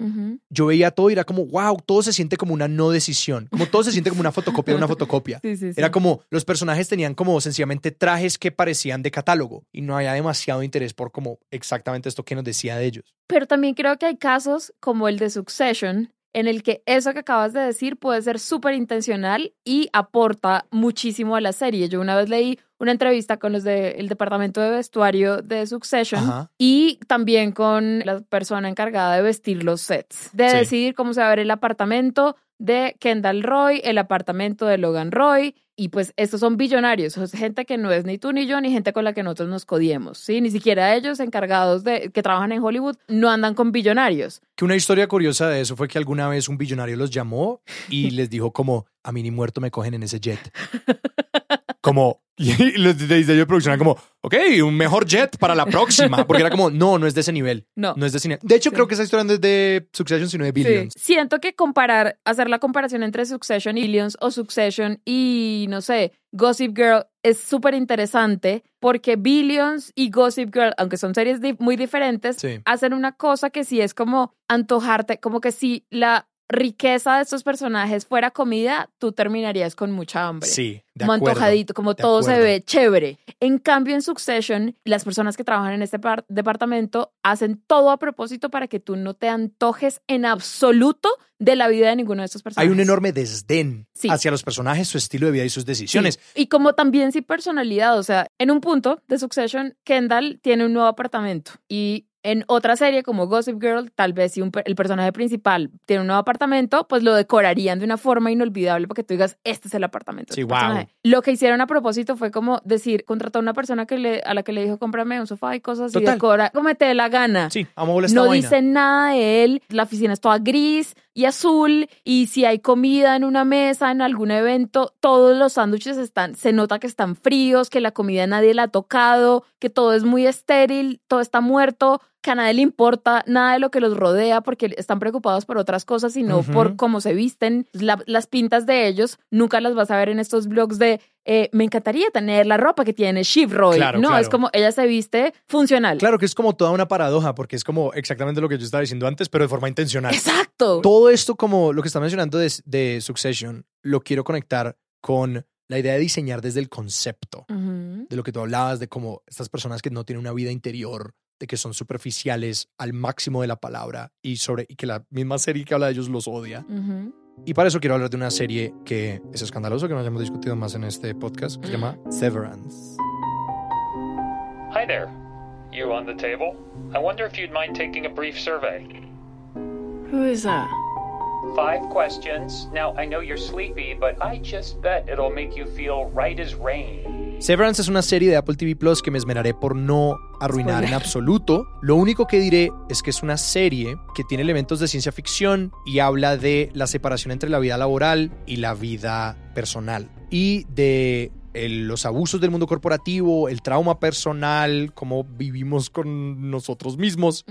Yo veía todo y era como, wow, todo se siente como una no decisión, como todo se siente como una fotocopia de una fotocopia. Sí, sí, sí. Era como los personajes tenían como sencillamente trajes que parecían de catálogo y no había demasiado interés por como exactamente esto que nos decía de ellos. Pero también creo que hay casos como el de Succession, en el que eso que acabas de decir puede ser súper intencional y aporta muchísimo a la serie. Yo una vez leí una entrevista con los del departamento de vestuario de Succession Ajá. y también con la persona encargada de vestir los sets, de Sí. decidir cómo se va a ver el apartamento de Kendall Roy, el apartamento de Logan Roy. Y pues estos son billonarios, gente que no es ni tú ni yo, ni gente con la que nosotros nos codiemos, ¿sí? Ni siquiera ellos encargados de que trabajan en Hollywood no andan con billonarios. Que una historia curiosa de eso fue que alguna vez un billonario los llamó y les dijo como, a mí ni muerto me cogen en ese jet. Como, y los de producción eran como, ok, un mejor jet para la próxima. Porque era como, no, no es de ese nivel. No. No es de ese nivel. De hecho, Sí. creo que esa historia no es de Succession, sino de Sí. Billions. Siento que comparar, hacer la comparación entre Succession y Billions o Succession y, no sé, Gossip Girl es súper interesante porque Billions y Gossip Girl, aunque son series di- muy diferentes, Sí. hacen una cosa que sí es como antojarte, como que si la riqueza de estos personajes fuera comida, tú terminarías con mucha hambre. Sí, de como acuerdo. antojadito, como todo se ve chévere. En cambio, en Succession, las personas que trabajan en este par- departamento hacen todo a propósito para que tú no te antojes en absoluto de la vida de ninguno de estos Hay personajes. un enorme desdén Sí. hacia los personajes, su estilo de vida y sus decisiones. Sí. Y como también sí personalidad, o sea, en un punto de Succession, Kendall tiene un nuevo apartamento y en otra serie como Gossip Girl, tal vez si un el personaje principal tiene un nuevo apartamento, pues lo decorarían de una forma inolvidable para que tú digas, este es el apartamento. Sí, este wow. personaje". Lo que hicieron a propósito fue como decir, contrató a una persona que le, a la que le dijo, cómprame un sofá y cosas y Total. decora, como te dé la gana. Sí, amo esta No vaina. dice nada de él, la oficina es toda gris y azul y si hay comida en una mesa, en algún evento, todos los sándwiches están, se nota que están fríos, que la comida nadie la ha tocado, que todo es muy estéril, todo está muerto, que a nadie le importa nada de lo que los rodea porque están preocupados por otras cosas y no Ujú. por cómo se visten. La- las pintas de ellos nunca las vas a ver en estos blogs de eh, me encantaría tener la ropa que tiene Shiv Roy. Claro, no, claro. es como ella se viste funcional. Claro que es como toda una paradoja, porque es como exactamente lo que yo estaba diciendo antes, pero de forma intencional. Exacto. Todo esto, como lo que está mencionando de, de Succession, lo quiero conectar con la idea de diseñar desde el concepto, de lo que tú hablabas, de cómo estas personas que no tienen una vida interior, de que son superficiales al máximo de la palabra y, sobre, y que la misma serie que habla de ellos los odia. Ujú. Y para eso quiero hablar de una serie que es escandaloso, que no hayamos discutido más en este podcast, que se llama Severance. Hi there. You on the table? I wonder if you'd mind taking a brief survey. Who is that? Five questions. Now, I know you're sleepy, but I just bet it'll make you feel right as rain. Severance es una serie de Apple TV Plus que me esmeraré por no arruinar en absoluto. Lo único que diré es que es una serie que tiene elementos de ciencia ficción y habla de la separación entre la vida laboral y la vida personal. Y de el- los abusos del mundo corporativo, el trauma personal, cómo vivimos con nosotros mismos.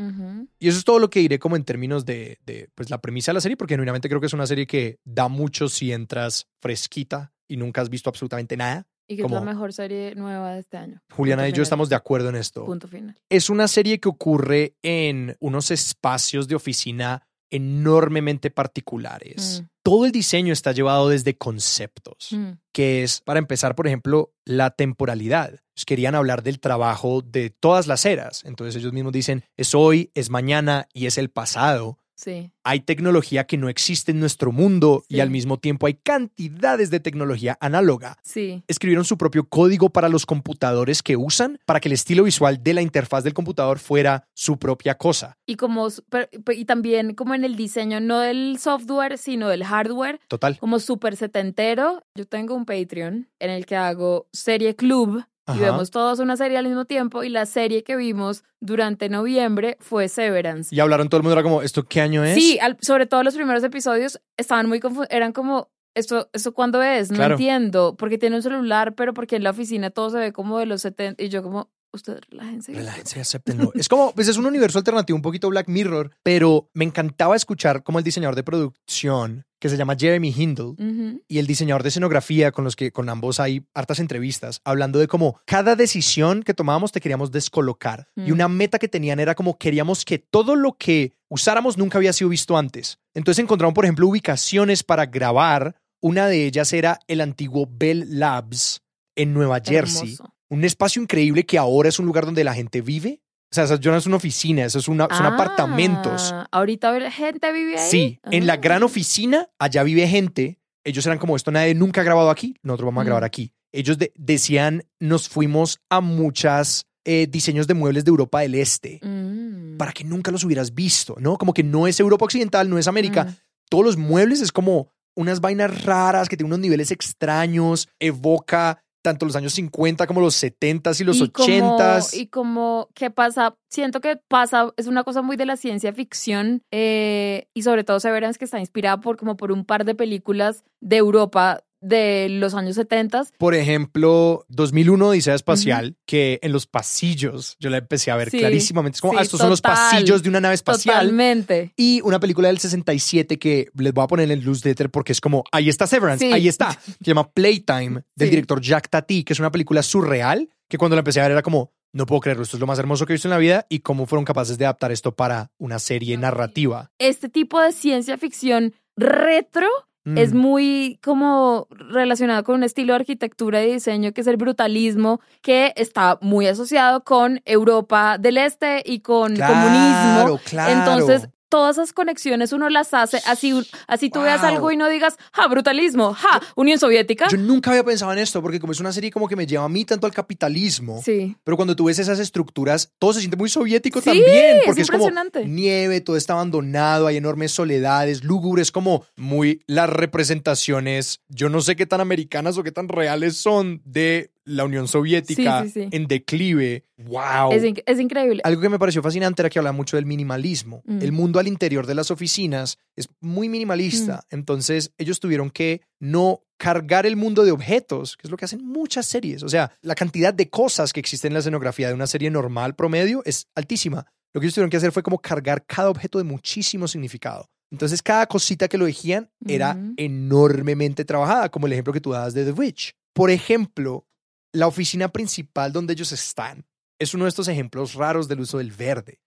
Y eso es todo lo que diré como en términos de, de, pues, la premisa de la serie, porque genuinamente creo que es una serie que da mucho si entras fresquita y nunca has visto absolutamente nada. Y que es la mejor serie nueva de este año. Juliana Punto y yo estamos de acuerdo en esto. Punto final. Es una serie que ocurre en unos espacios de oficina enormemente particulares. Mm. Todo el diseño está llevado desde conceptos, Mm. que es, para empezar, por ejemplo, la temporalidad. Querían hablar del trabajo de todas las eras. Entonces ellos mismos dicen, es hoy, es mañana y es el pasado. Sí. Hay tecnología que no existe en nuestro mundo y al mismo tiempo hay cantidades de tecnología análoga Sí. escribieron su propio código para los computadores que usan para que el estilo visual de la interfaz del computador fuera su propia cosa. Y como pero- y también como en el diseño, no del software, sino del hardware, Total. como súper setentero. Yo tengo un Patreon en el que hago serie club y Ajá. vemos todos una serie al mismo tiempo y la serie que vimos durante noviembre fue Severance. Y hablaron todo el mundo, era como, ¿esto qué año es? Sí, al- sobre todo los primeros episodios estaban muy confu- eran como ¿Esto, ¿Esto cuándo es? No Claro. entiendo. Porque tiene un celular, pero porque en la oficina todo se ve como de los 70. Y yo como, ustedes relájense. Relájense, acéptenlo. Es como, pues es un universo alternativo, un poquito Black Mirror, pero me encantaba escuchar como el diseñador de producción, que se llama Jeremy Hindle, y el diseñador de escenografía, con los que con ambos hay hartas entrevistas, hablando de cómo cada decisión que tomábamos te queríamos descolocar. Y Mm. una meta que tenían era como queríamos que todo lo que usáramos nunca había sido visto antes. Entonces encontraron, por ejemplo, ubicaciones para grabar. Una de ellas era el antiguo Bell Labs en Nueva Jersey. Hermoso. Un espacio increíble que ahora es un lugar donde la gente vive. O sea, ya no es una oficina, eso es una, son Ah, apartamentos. Ahorita gente vive ahí. Sí, en la Ah. gran oficina, allá vive gente. Ellos eran como esto, nadie nunca ha grabado aquí, nosotros vamos a Mm. grabar aquí. Ellos de- decían, nos fuimos a muchas eh, diseños de muebles de Europa del Este Mm. para que nunca los hubieras visto, ¿no? Como que no es Europa Occidental, no es América. Mm. Todos los muebles es como unas vainas raras que tienen unos niveles extraños, evoca tanto los años 50 como los 70s y los y 80s. Como, y como, ¿qué pasa? Siento que pasa, es una cosa muy de la ciencia ficción eh, y sobre todo Severance que está inspirada por como por un par de películas de Europa de los años 70. Por ejemplo, 2001 Odisea Espacial, que en los pasillos yo la empecé a ver Sí, clarísimamente. Es como, sí, ah, estos son los pasillos de una nave espacial. Totalmente. Y una película del 67 que les voy a poner en el newsletter porque es como, ahí está Severance, Sí. ahí está. Se llama Playtime, del director Jack Tati, que es una película surreal, que cuando la empecé a ver era como, no puedo creerlo, esto es lo más hermoso que he visto en la vida y cómo fueron capaces de adaptar esto para una serie narrativa. Este tipo de ciencia ficción retro Mm. es muy como relacionado con un estilo de arquitectura y diseño que es el brutalismo, que está muy asociado con Europa del Este y con Claro, comunismo. claro. Entonces, todas esas conexiones uno las hace así, así tú veas algo y no digas, ja, brutalismo, ja, Unión Soviética. Yo nunca había pensado en esto porque como es una serie como que me lleva a mí tanto al capitalismo. Sí. Pero cuando tú ves esas estructuras, todo se siente muy soviético Sí, también, es porque es, como impresionante. nieve, todo está abandonado, hay enormes soledades, lúgubres, como muy las representaciones, yo no sé qué tan americanas o qué tan reales son de la Unión Soviética Sí, sí, sí. en declive. ¡Wow! Es, inc- es increíble. Algo que me pareció fascinante era que hablaba mucho del minimalismo. Mm. El mundo al interior de las oficinas es muy minimalista. Mm. Entonces, ellos tuvieron que no cargar el mundo de objetos, que es lo que hacen muchas series. O sea, la cantidad de cosas que existen en la escenografía de una serie normal promedio es altísima. Lo que ellos tuvieron que hacer fue como cargar cada objeto de muchísimo significado. Entonces, cada cosita que lo elegían era Ujú. enormemente trabajada, como el ejemplo que tú dabas de The Witch. Por ejemplo, la oficina principal donde ellos están es uno de estos ejemplos raros del uso del verde.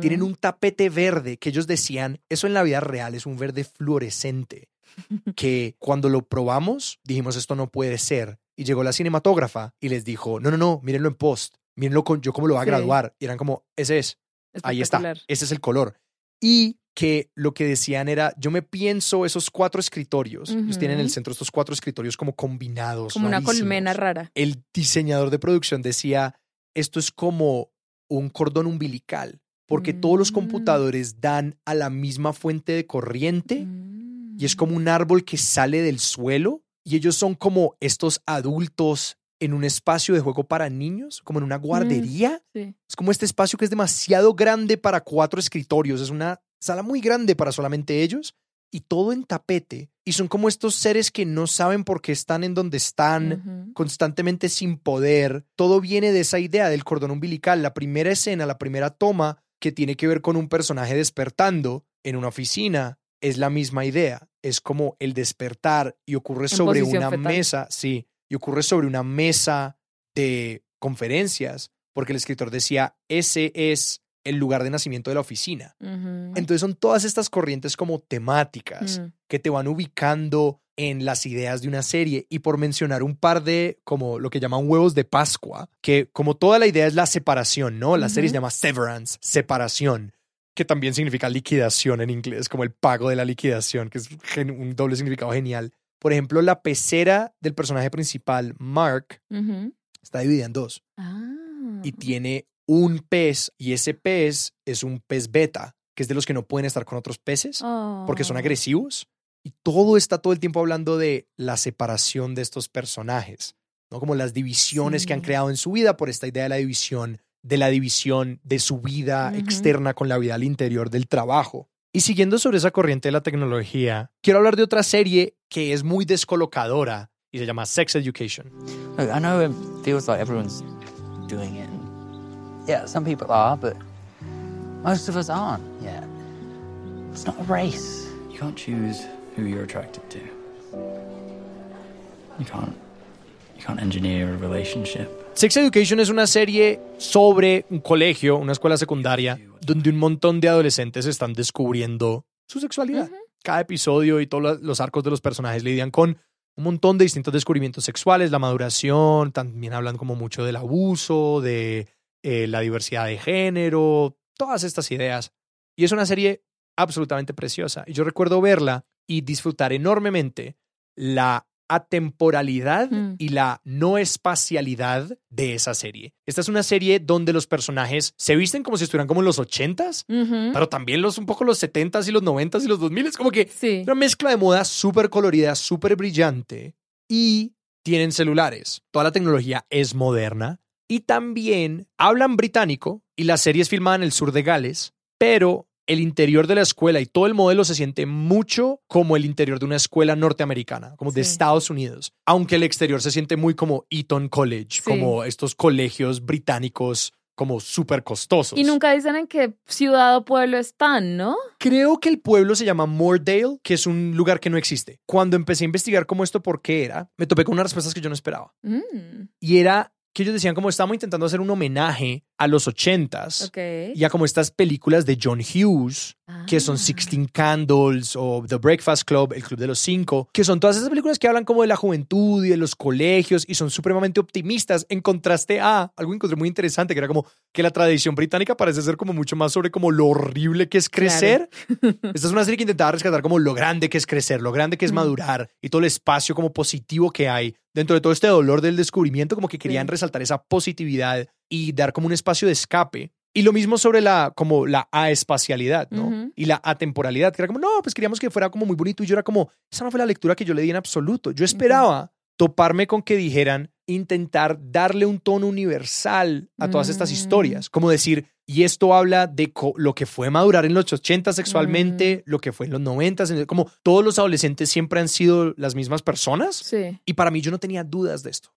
Tienen un tapete verde que ellos decían, eso en la vida real es un verde fluorescente, que cuando lo probamos dijimos esto no puede ser. Y llegó la cinematógrafa y les dijo, no, no, no, mírenlo en post, mírenlo con yo cómo lo voy a Sí. graduar. Y eran como, ese es, ahí está, ese es el color. Y que lo que decían era, yo me pienso esos cuatro escritorios, ellos tienen en el centro estos cuatro escritorios como combinados. Como una colmena rara. el diseñador de producción decía, esto es como un cordón umbilical, porque todos los Mm. computadores dan a la misma fuente de corriente Mm. y es como un árbol que sale del suelo y ellos son como estos adultos en un espacio de juego para niños, como en una guardería. Sí. Es como este espacio que es demasiado grande para cuatro escritorios. Es una sala muy grande para solamente ellos y todo en tapete. Y son como estos seres que no saben por qué están en donde están, constantemente sin poder. Todo viene de esa idea del cordón umbilical. La primera escena, la primera toma que tiene que ver con un personaje despertando en una oficina es la misma idea. Es como el despertar y ocurre En sobre una fetal. mesa, sí, y ocurre sobre una mesa de conferencias, porque el escritor decía, ese es el lugar de nacimiento de la oficina. Entonces son todas estas corrientes como temáticas Mm. que te van ubicando en las ideas de una serie y por mencionar un par de como lo que llaman huevos de Pascua, que como toda la idea es la separación, ¿no? La serie se llama Severance, separación, que también significa liquidación en inglés, como el pago de la liquidación, que es un doble significado genial. Por ejemplo, la pecera del personaje principal, Mark, está dividida en dos Ah. y tiene un pez y ese pez es un pez beta, que es de los que no pueden estar con otros peces porque son Oh. agresivos. Y todo está todo el tiempo hablando de la separación de estos personajes, ¿no? Como las divisiones que han creado en su vida por esta idea de la división, de la división de su vida externa con la vida al interior del trabajo. Y siguiendo sobre esa corriente de la tecnología, quiero hablar de otra serie que es muy descolocadora y se llama Sex Education. Look, I know it feels like everyone's doing it. Yeah, some people are, but most of us aren't yet. It's not a race. You can't choose who you're attracted to. You can't. You can't engineer a relationship. Sex Education es una serie sobre un colegio, una escuela secundaria, donde un montón de adolescentes están descubriendo su sexualidad. Cada episodio y todos los- los arcos de los personajes lidian con un montón de distintos descubrimientos sexuales, la maduración, también hablan como mucho del abuso, de eh, la diversidad de género, todas estas ideas. Y es una serie absolutamente preciosa. Y yo recuerdo verla y disfrutar enormemente la atemporalidad Mm. y la no espacialidad de esa serie. Esta es una serie donde los personajes se visten como si estuvieran como en los ochentas, Ujú. pero también los un poco los setentas y los noventas y los dos miles, como que Sí. una mezcla de moda súper colorida, súper brillante y tienen celulares. Toda la tecnología es moderna y también hablan británico y la serie es filmada en el sur de Gales, pero el interior de la escuela y todo el modelo se siente mucho como el interior de una escuela norteamericana, como de. Estados Unidos, aunque el exterior se siente muy como Eton College, Sí. como estos colegios británicos como súper costosos. Y nunca dicen en qué ciudad o pueblo están, ¿no? Creo que el pueblo se llama Moordale, que es un lugar que no existe. Cuando empecé a investigar cómo esto por qué era, me topé con unas respuestas que yo no esperaba. Mm, Y era que ellos decían como estamos intentando hacer un homenaje a los ochentas ok. y a como estas películas de John Hughes, que son Ah. Sixteen Candles o The Breakfast Club, El Club de los Cinco, que son todas esas películas que hablan como de la juventud y de los colegios y son supremamente optimistas en contraste a algo que encontré muy interesante, que era como que la tradición británica parece ser como mucho más sobre como lo horrible que es crecer. Esta es una serie que intentaba rescatar como lo grande que es crecer, lo grande que es Mm. madurar y todo el espacio como positivo que hay dentro de todo este dolor del descubrimiento, como que querían Sí. resaltar esa positividad y dar como un espacio de escape. Y lo mismo sobre la, como la aespacialidad, ¿no? Y la atemporalidad, que era como, no, pues queríamos que fuera como muy bonito. Y yo era como, esa no fue la lectura que yo le di en absoluto. Yo esperaba toparme con que dijeran, intentar darle un tono universal a todas estas Mm. historias. Como decir, y esto habla de lo que fue madurar en los 80 sexualmente, lo que fue en los 90, como todos los adolescentes siempre han sido las mismas personas. Sí. Y para mí yo no tenía dudas de esto.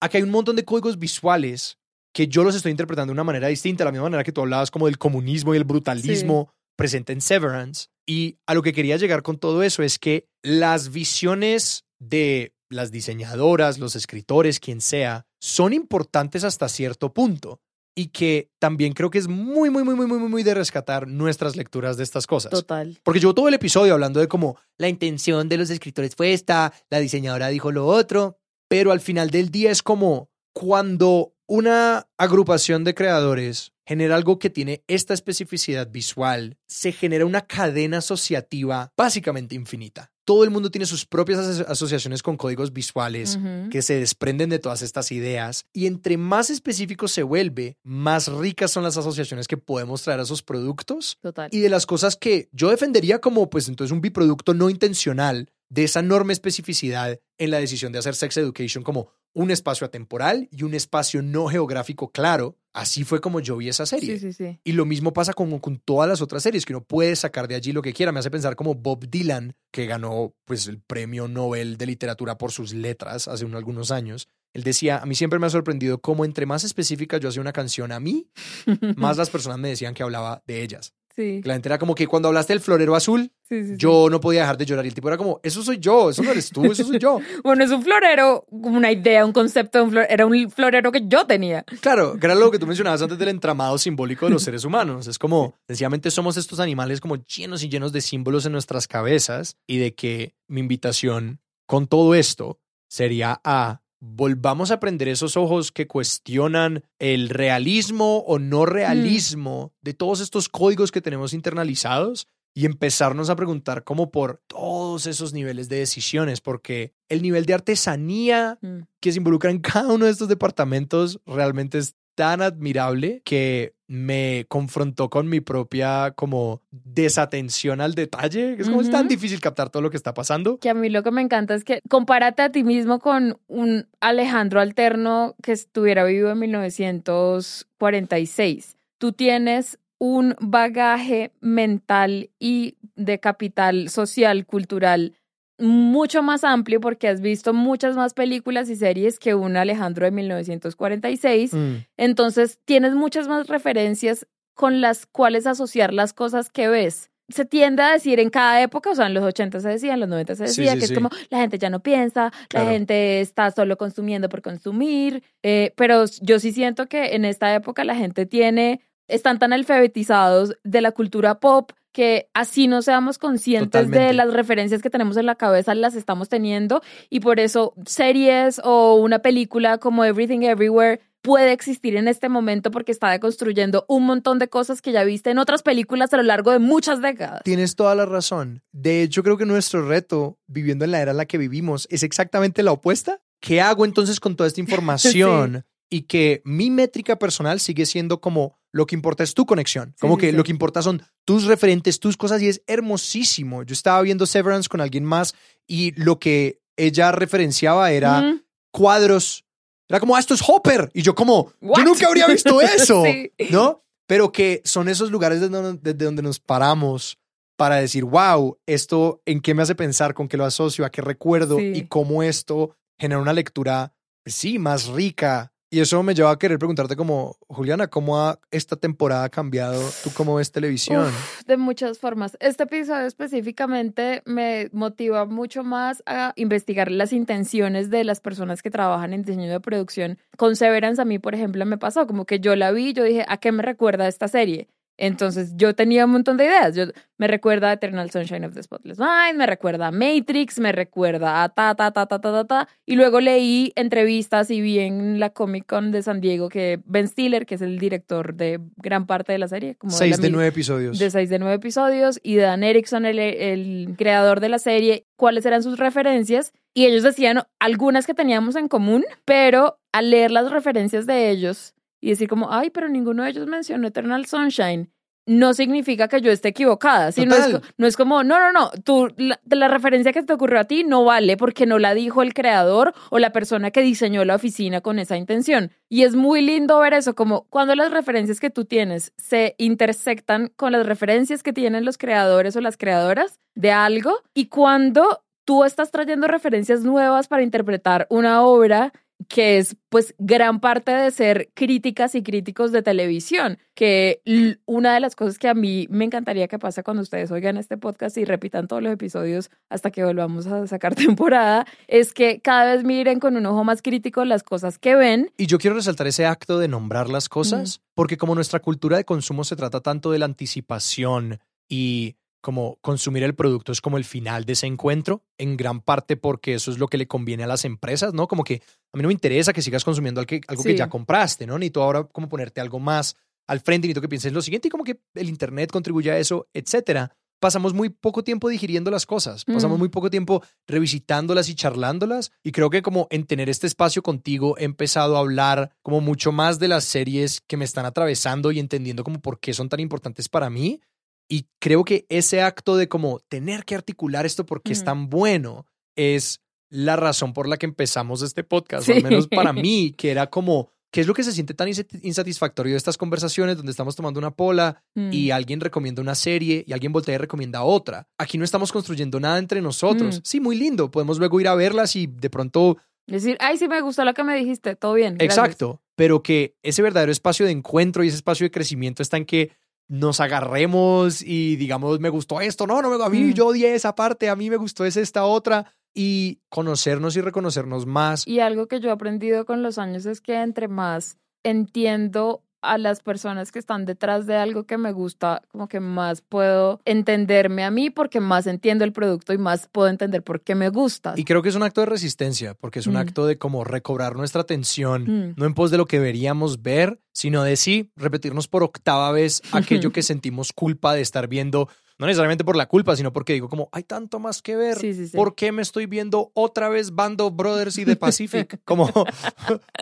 Aquí hay un montón de códigos visuales que yo los estoy interpretando de una manera distinta, de la misma manera que tú hablabas como del comunismo y el brutalismo presente en Severance. Y a lo que quería llegar con todo eso es que las visiones de las diseñadoras, los escritores, quien sea, son importantes hasta cierto punto. Y que también creo que es muy, muy, muy, muy, muy, muy de rescatar nuestras lecturas de estas cosas. Total. Porque llevo todo el episodio hablando de cómo la intención de los escritores fue esta, la diseñadora dijo lo otro, pero al final del día es como cuando una agrupación de creadores genera algo que tiene esta especificidad visual, se genera una cadena asociativa básicamente infinita. Todo el mundo tiene sus propias aso- asociaciones con códigos visuales que se desprenden de todas estas ideas y entre más específico se vuelve, más ricas son las asociaciones que podemos traer a esos productos Total. y de las cosas que yo defendería como pues entonces un biproducto no intencional de esa enorme especificidad en la decisión de hacer sex education como un espacio atemporal y un espacio no geográfico claro. Así fue como yo vi esa serie. Sí, sí, sí. Y lo mismo pasa con, con todas las otras series, que uno puede sacar de allí lo que quiera. Me hace pensar como Bob Dylan, que ganó pues el premio Nobel de literatura por sus letras hace unos, algunos años. Él decía, a mí siempre me ha sorprendido cómo entre más específica yo hacía una canción a mí, más las personas me decían que hablaba de ellas. Sí, La gente era como que cuando hablaste del florero azul, sí, sí, sí. yo no podía dejar de llorar. Y el tipo era como, eso soy yo, eso no eres tú, eso soy yo. Bueno, es un florero, una idea, un concepto de un florero. Era un florero que yo tenía. Claro, que era lo que tú mencionabas antes del entramado simbólico de los seres humanos. Es como, sencillamente somos estos animales como llenos y llenos de símbolos en nuestras cabezas y de que mi invitación con todo esto sería a volvamos a aprender esos ojos que cuestionan el realismo o no realismo de todos estos códigos que tenemos internalizados y empezarnos a preguntar como por todos esos niveles de decisiones, porque el nivel de artesanía Mm. que se involucra en cada uno de estos departamentos realmente es tan admirable que me confrontó con mi propia como desatención al detalle. Es como es tan difícil captar todo lo que está pasando. Que a mí lo que me encanta es que compárate a ti mismo con un Alejandro alterno que estuviera vivo en 1946. Tú tienes un bagaje mental y de capital social, cultural mucho más amplio porque has visto muchas más películas y series que un Alejandro de 1946. Mm, Entonces tienes muchas más referencias con las cuales asociar las cosas que ves. Se tiende a decir en cada época, o sea, en los 80 se decía, en los 90 se Sí, decía, sí, que sí. es como la gente ya no piensa, Claro. la gente está solo consumiendo por consumir, eh, pero yo sí siento que en esta época la gente tiene, están tan alfabetizados de la cultura pop que así no seamos conscientes de las referencias que tenemos en la cabeza, las estamos teniendo y por eso series o una película como Everything Everywhere puede existir en este momento porque está deconstruyendo un montón de cosas que ya viste en otras películas a lo largo de muchas décadas. Tienes toda la razón. De hecho, creo que nuestro reto, viviendo en la era en la que vivimos, es exactamente la opuesta. ¿Qué hago entonces con toda esta información? Y que mi métrica personal sigue siendo como lo que importa es tu conexión. Como sí, que sí. lo que importa son tus referentes, tus cosas y es hermosísimo. Yo estaba viendo Severance con alguien más y lo que ella referenciaba era cuadros. Era como, ah, esto es Hopper. Y yo como, What? yo nunca habría visto eso, Sí. ¿no? Pero que son esos lugares desde donde, desde donde nos paramos para decir, wow, esto en qué me hace pensar, con qué lo asocio, a qué recuerdo Sí. y cómo esto genera una lectura, pues sí, más rica. Y eso me lleva a querer preguntarte como, Juliana, ¿cómo ha esta temporada cambiado? ¿Tú cómo ves televisión? De muchas formas. Este episodio específicamente me motiva mucho más a investigar las intenciones de las personas que trabajan en diseño de producción. Con Severance a mí, por ejemplo, me pasó como que yo la vi, yo dije, ¿a qué me recuerda esta serie? Entonces yo tenía un montón de ideas. Yo, me recuerda a Eternal Sunshine of the Spotless Mind, me recuerda a Matrix, me recuerda a ta, ta, ta, ta, ta, ta, ta. Y luego leí entrevistas y vi en la Comic Con de San Diego que Ben Stiller, que es el director de gran parte de la serie, como Seis de mil- nueve episodios. de seis de nueve episodios y Dan Erickson, el, el creador de la serie, cuáles eran sus referencias. Y ellos decían algunas que teníamos en común, pero al leer las referencias de ellos y decir como, ay, pero ninguno de ellos mencionó Eternal Sunshine, no significa que yo esté equivocada. ¿sí? No, es, no es como, no, no, no, tú, la referencia que te ocurrió a ti no vale porque no la dijo el creador o la persona que diseñó la oficina con esa intención. Y es muy lindo ver eso, como cuando las referencias que tú tienes se intersectan con las referencias que tienen los creadores o las creadoras de algo y cuando tú estás trayendo referencias nuevas para interpretar una obra que es pues gran parte de ser críticas y críticos de televisión, que una de las cosas que a mí me encantaría que pase cuando ustedes oigan este podcast y repitan todos los episodios hasta que volvamos a sacar temporada, es que cada vez miren con un ojo más crítico las cosas que ven. Y yo quiero resaltar ese acto de nombrar las cosas, porque como nuestra cultura de consumo se trata tanto de la anticipación y como consumir el producto es como el final de ese encuentro, en gran parte porque eso es lo que le conviene a las empresas, ¿no? Como que a mí no me interesa que sigas consumiendo algo que, algo que Sí. ya compraste, ¿no? Ni tú ahora como ponerte algo más. al frente y necesito que pienses lo siguiente y como que el Internet contribuye a eso, etcétera. Pasamos muy poco tiempo digiriendo las cosas, pasamos Mm. muy poco tiempo revisitándolas y charlándolas y creo que como en tener este espacio contigo he empezado a hablar como mucho más de las series que me están atravesando y entendiendo como por qué son tan importantes para mí y creo que ese acto de como tener que articular esto porque es Mm. tan bueno es la razón por la que empezamos este podcast, Sí. o al menos para mí, que era como, ¿qué es lo que se siente tan insat- insatisfactorio de estas conversaciones donde estamos tomando una pola Mm. y alguien recomienda una serie y alguien voltea y recomienda otra? Aquí no estamos construyendo nada entre nosotros. Mm. Sí, muy lindo, podemos luego ir a verlas y de pronto Decir, ay, sí me gustó lo que me dijiste, todo bien. gracias". Exacto, pero que ese verdadero espacio de encuentro y ese espacio de crecimiento está en que nos agarremos y digamos, me gustó esto, no, no me a mí, Mm. yo odié esa parte, a mí me gustó es esta otra y conocernos y reconocernos más. Y algo que yo he aprendido con los años es que entre más entiendo a las personas que están detrás de algo que me gusta, como que más puedo entenderme a mí porque más entiendo el producto y más puedo entender por qué me gusta. Y creo que es un acto de resistencia, porque es un Mm. acto de como recobrar nuestra atención, Mm. no en pos de lo que deberíamos ver, sino de sí, repetirnos por octava vez aquello que sentimos culpa de estar viendo, no necesariamente por la culpa, sino porque digo como, hay tanto más que ver, Sí, sí, sí. ¿por qué me estoy viendo otra vez Band of Brothers y The Pacific? Como,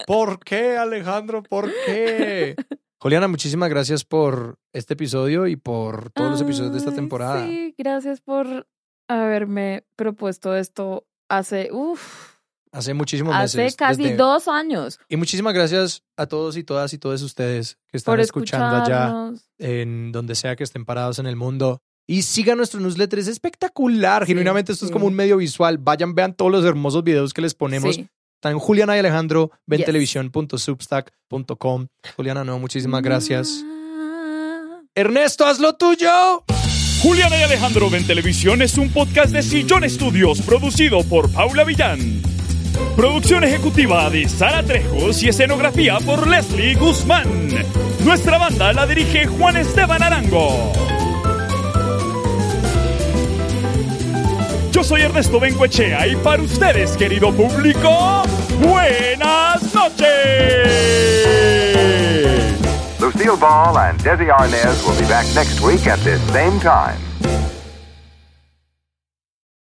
¿por qué Alejandro? ¿Por qué? Juliana, muchísimas gracias por este episodio y por todos los episodios de esta temporada. Sí, gracias por haberme propuesto esto hace, uff, Hace muchísimos hace meses. casi desde- dos años. Y muchísimas gracias a todos y todas y todos ustedes que están escuchando allá en donde sea que estén parados en el mundo. Y sigan nuestro newsletter, es espectacular. Sí, Genuinamente esto es como un medio visual. Vayan, vean todos los hermosos videos que les ponemos. Sí. Están en Juliana y Alejandro, Yes. ventelevisión.substack.com. Juliana, no, muchísimas gracias. Ah. Ernesto, haz lo tuyo. Juliana y Alejandro ven Televisión es un podcast de Sillón Estudios producido por Paula Villán. Producción ejecutiva de Sara Trejos y escenografía por Leslie Guzmán. Nuestra banda la dirige Juan Esteban Arango. Soy Ernesto Benguechea y para ustedes, querido público, buenas noches. Lucille Ball and Desi Arnaz will be back next week at this same time.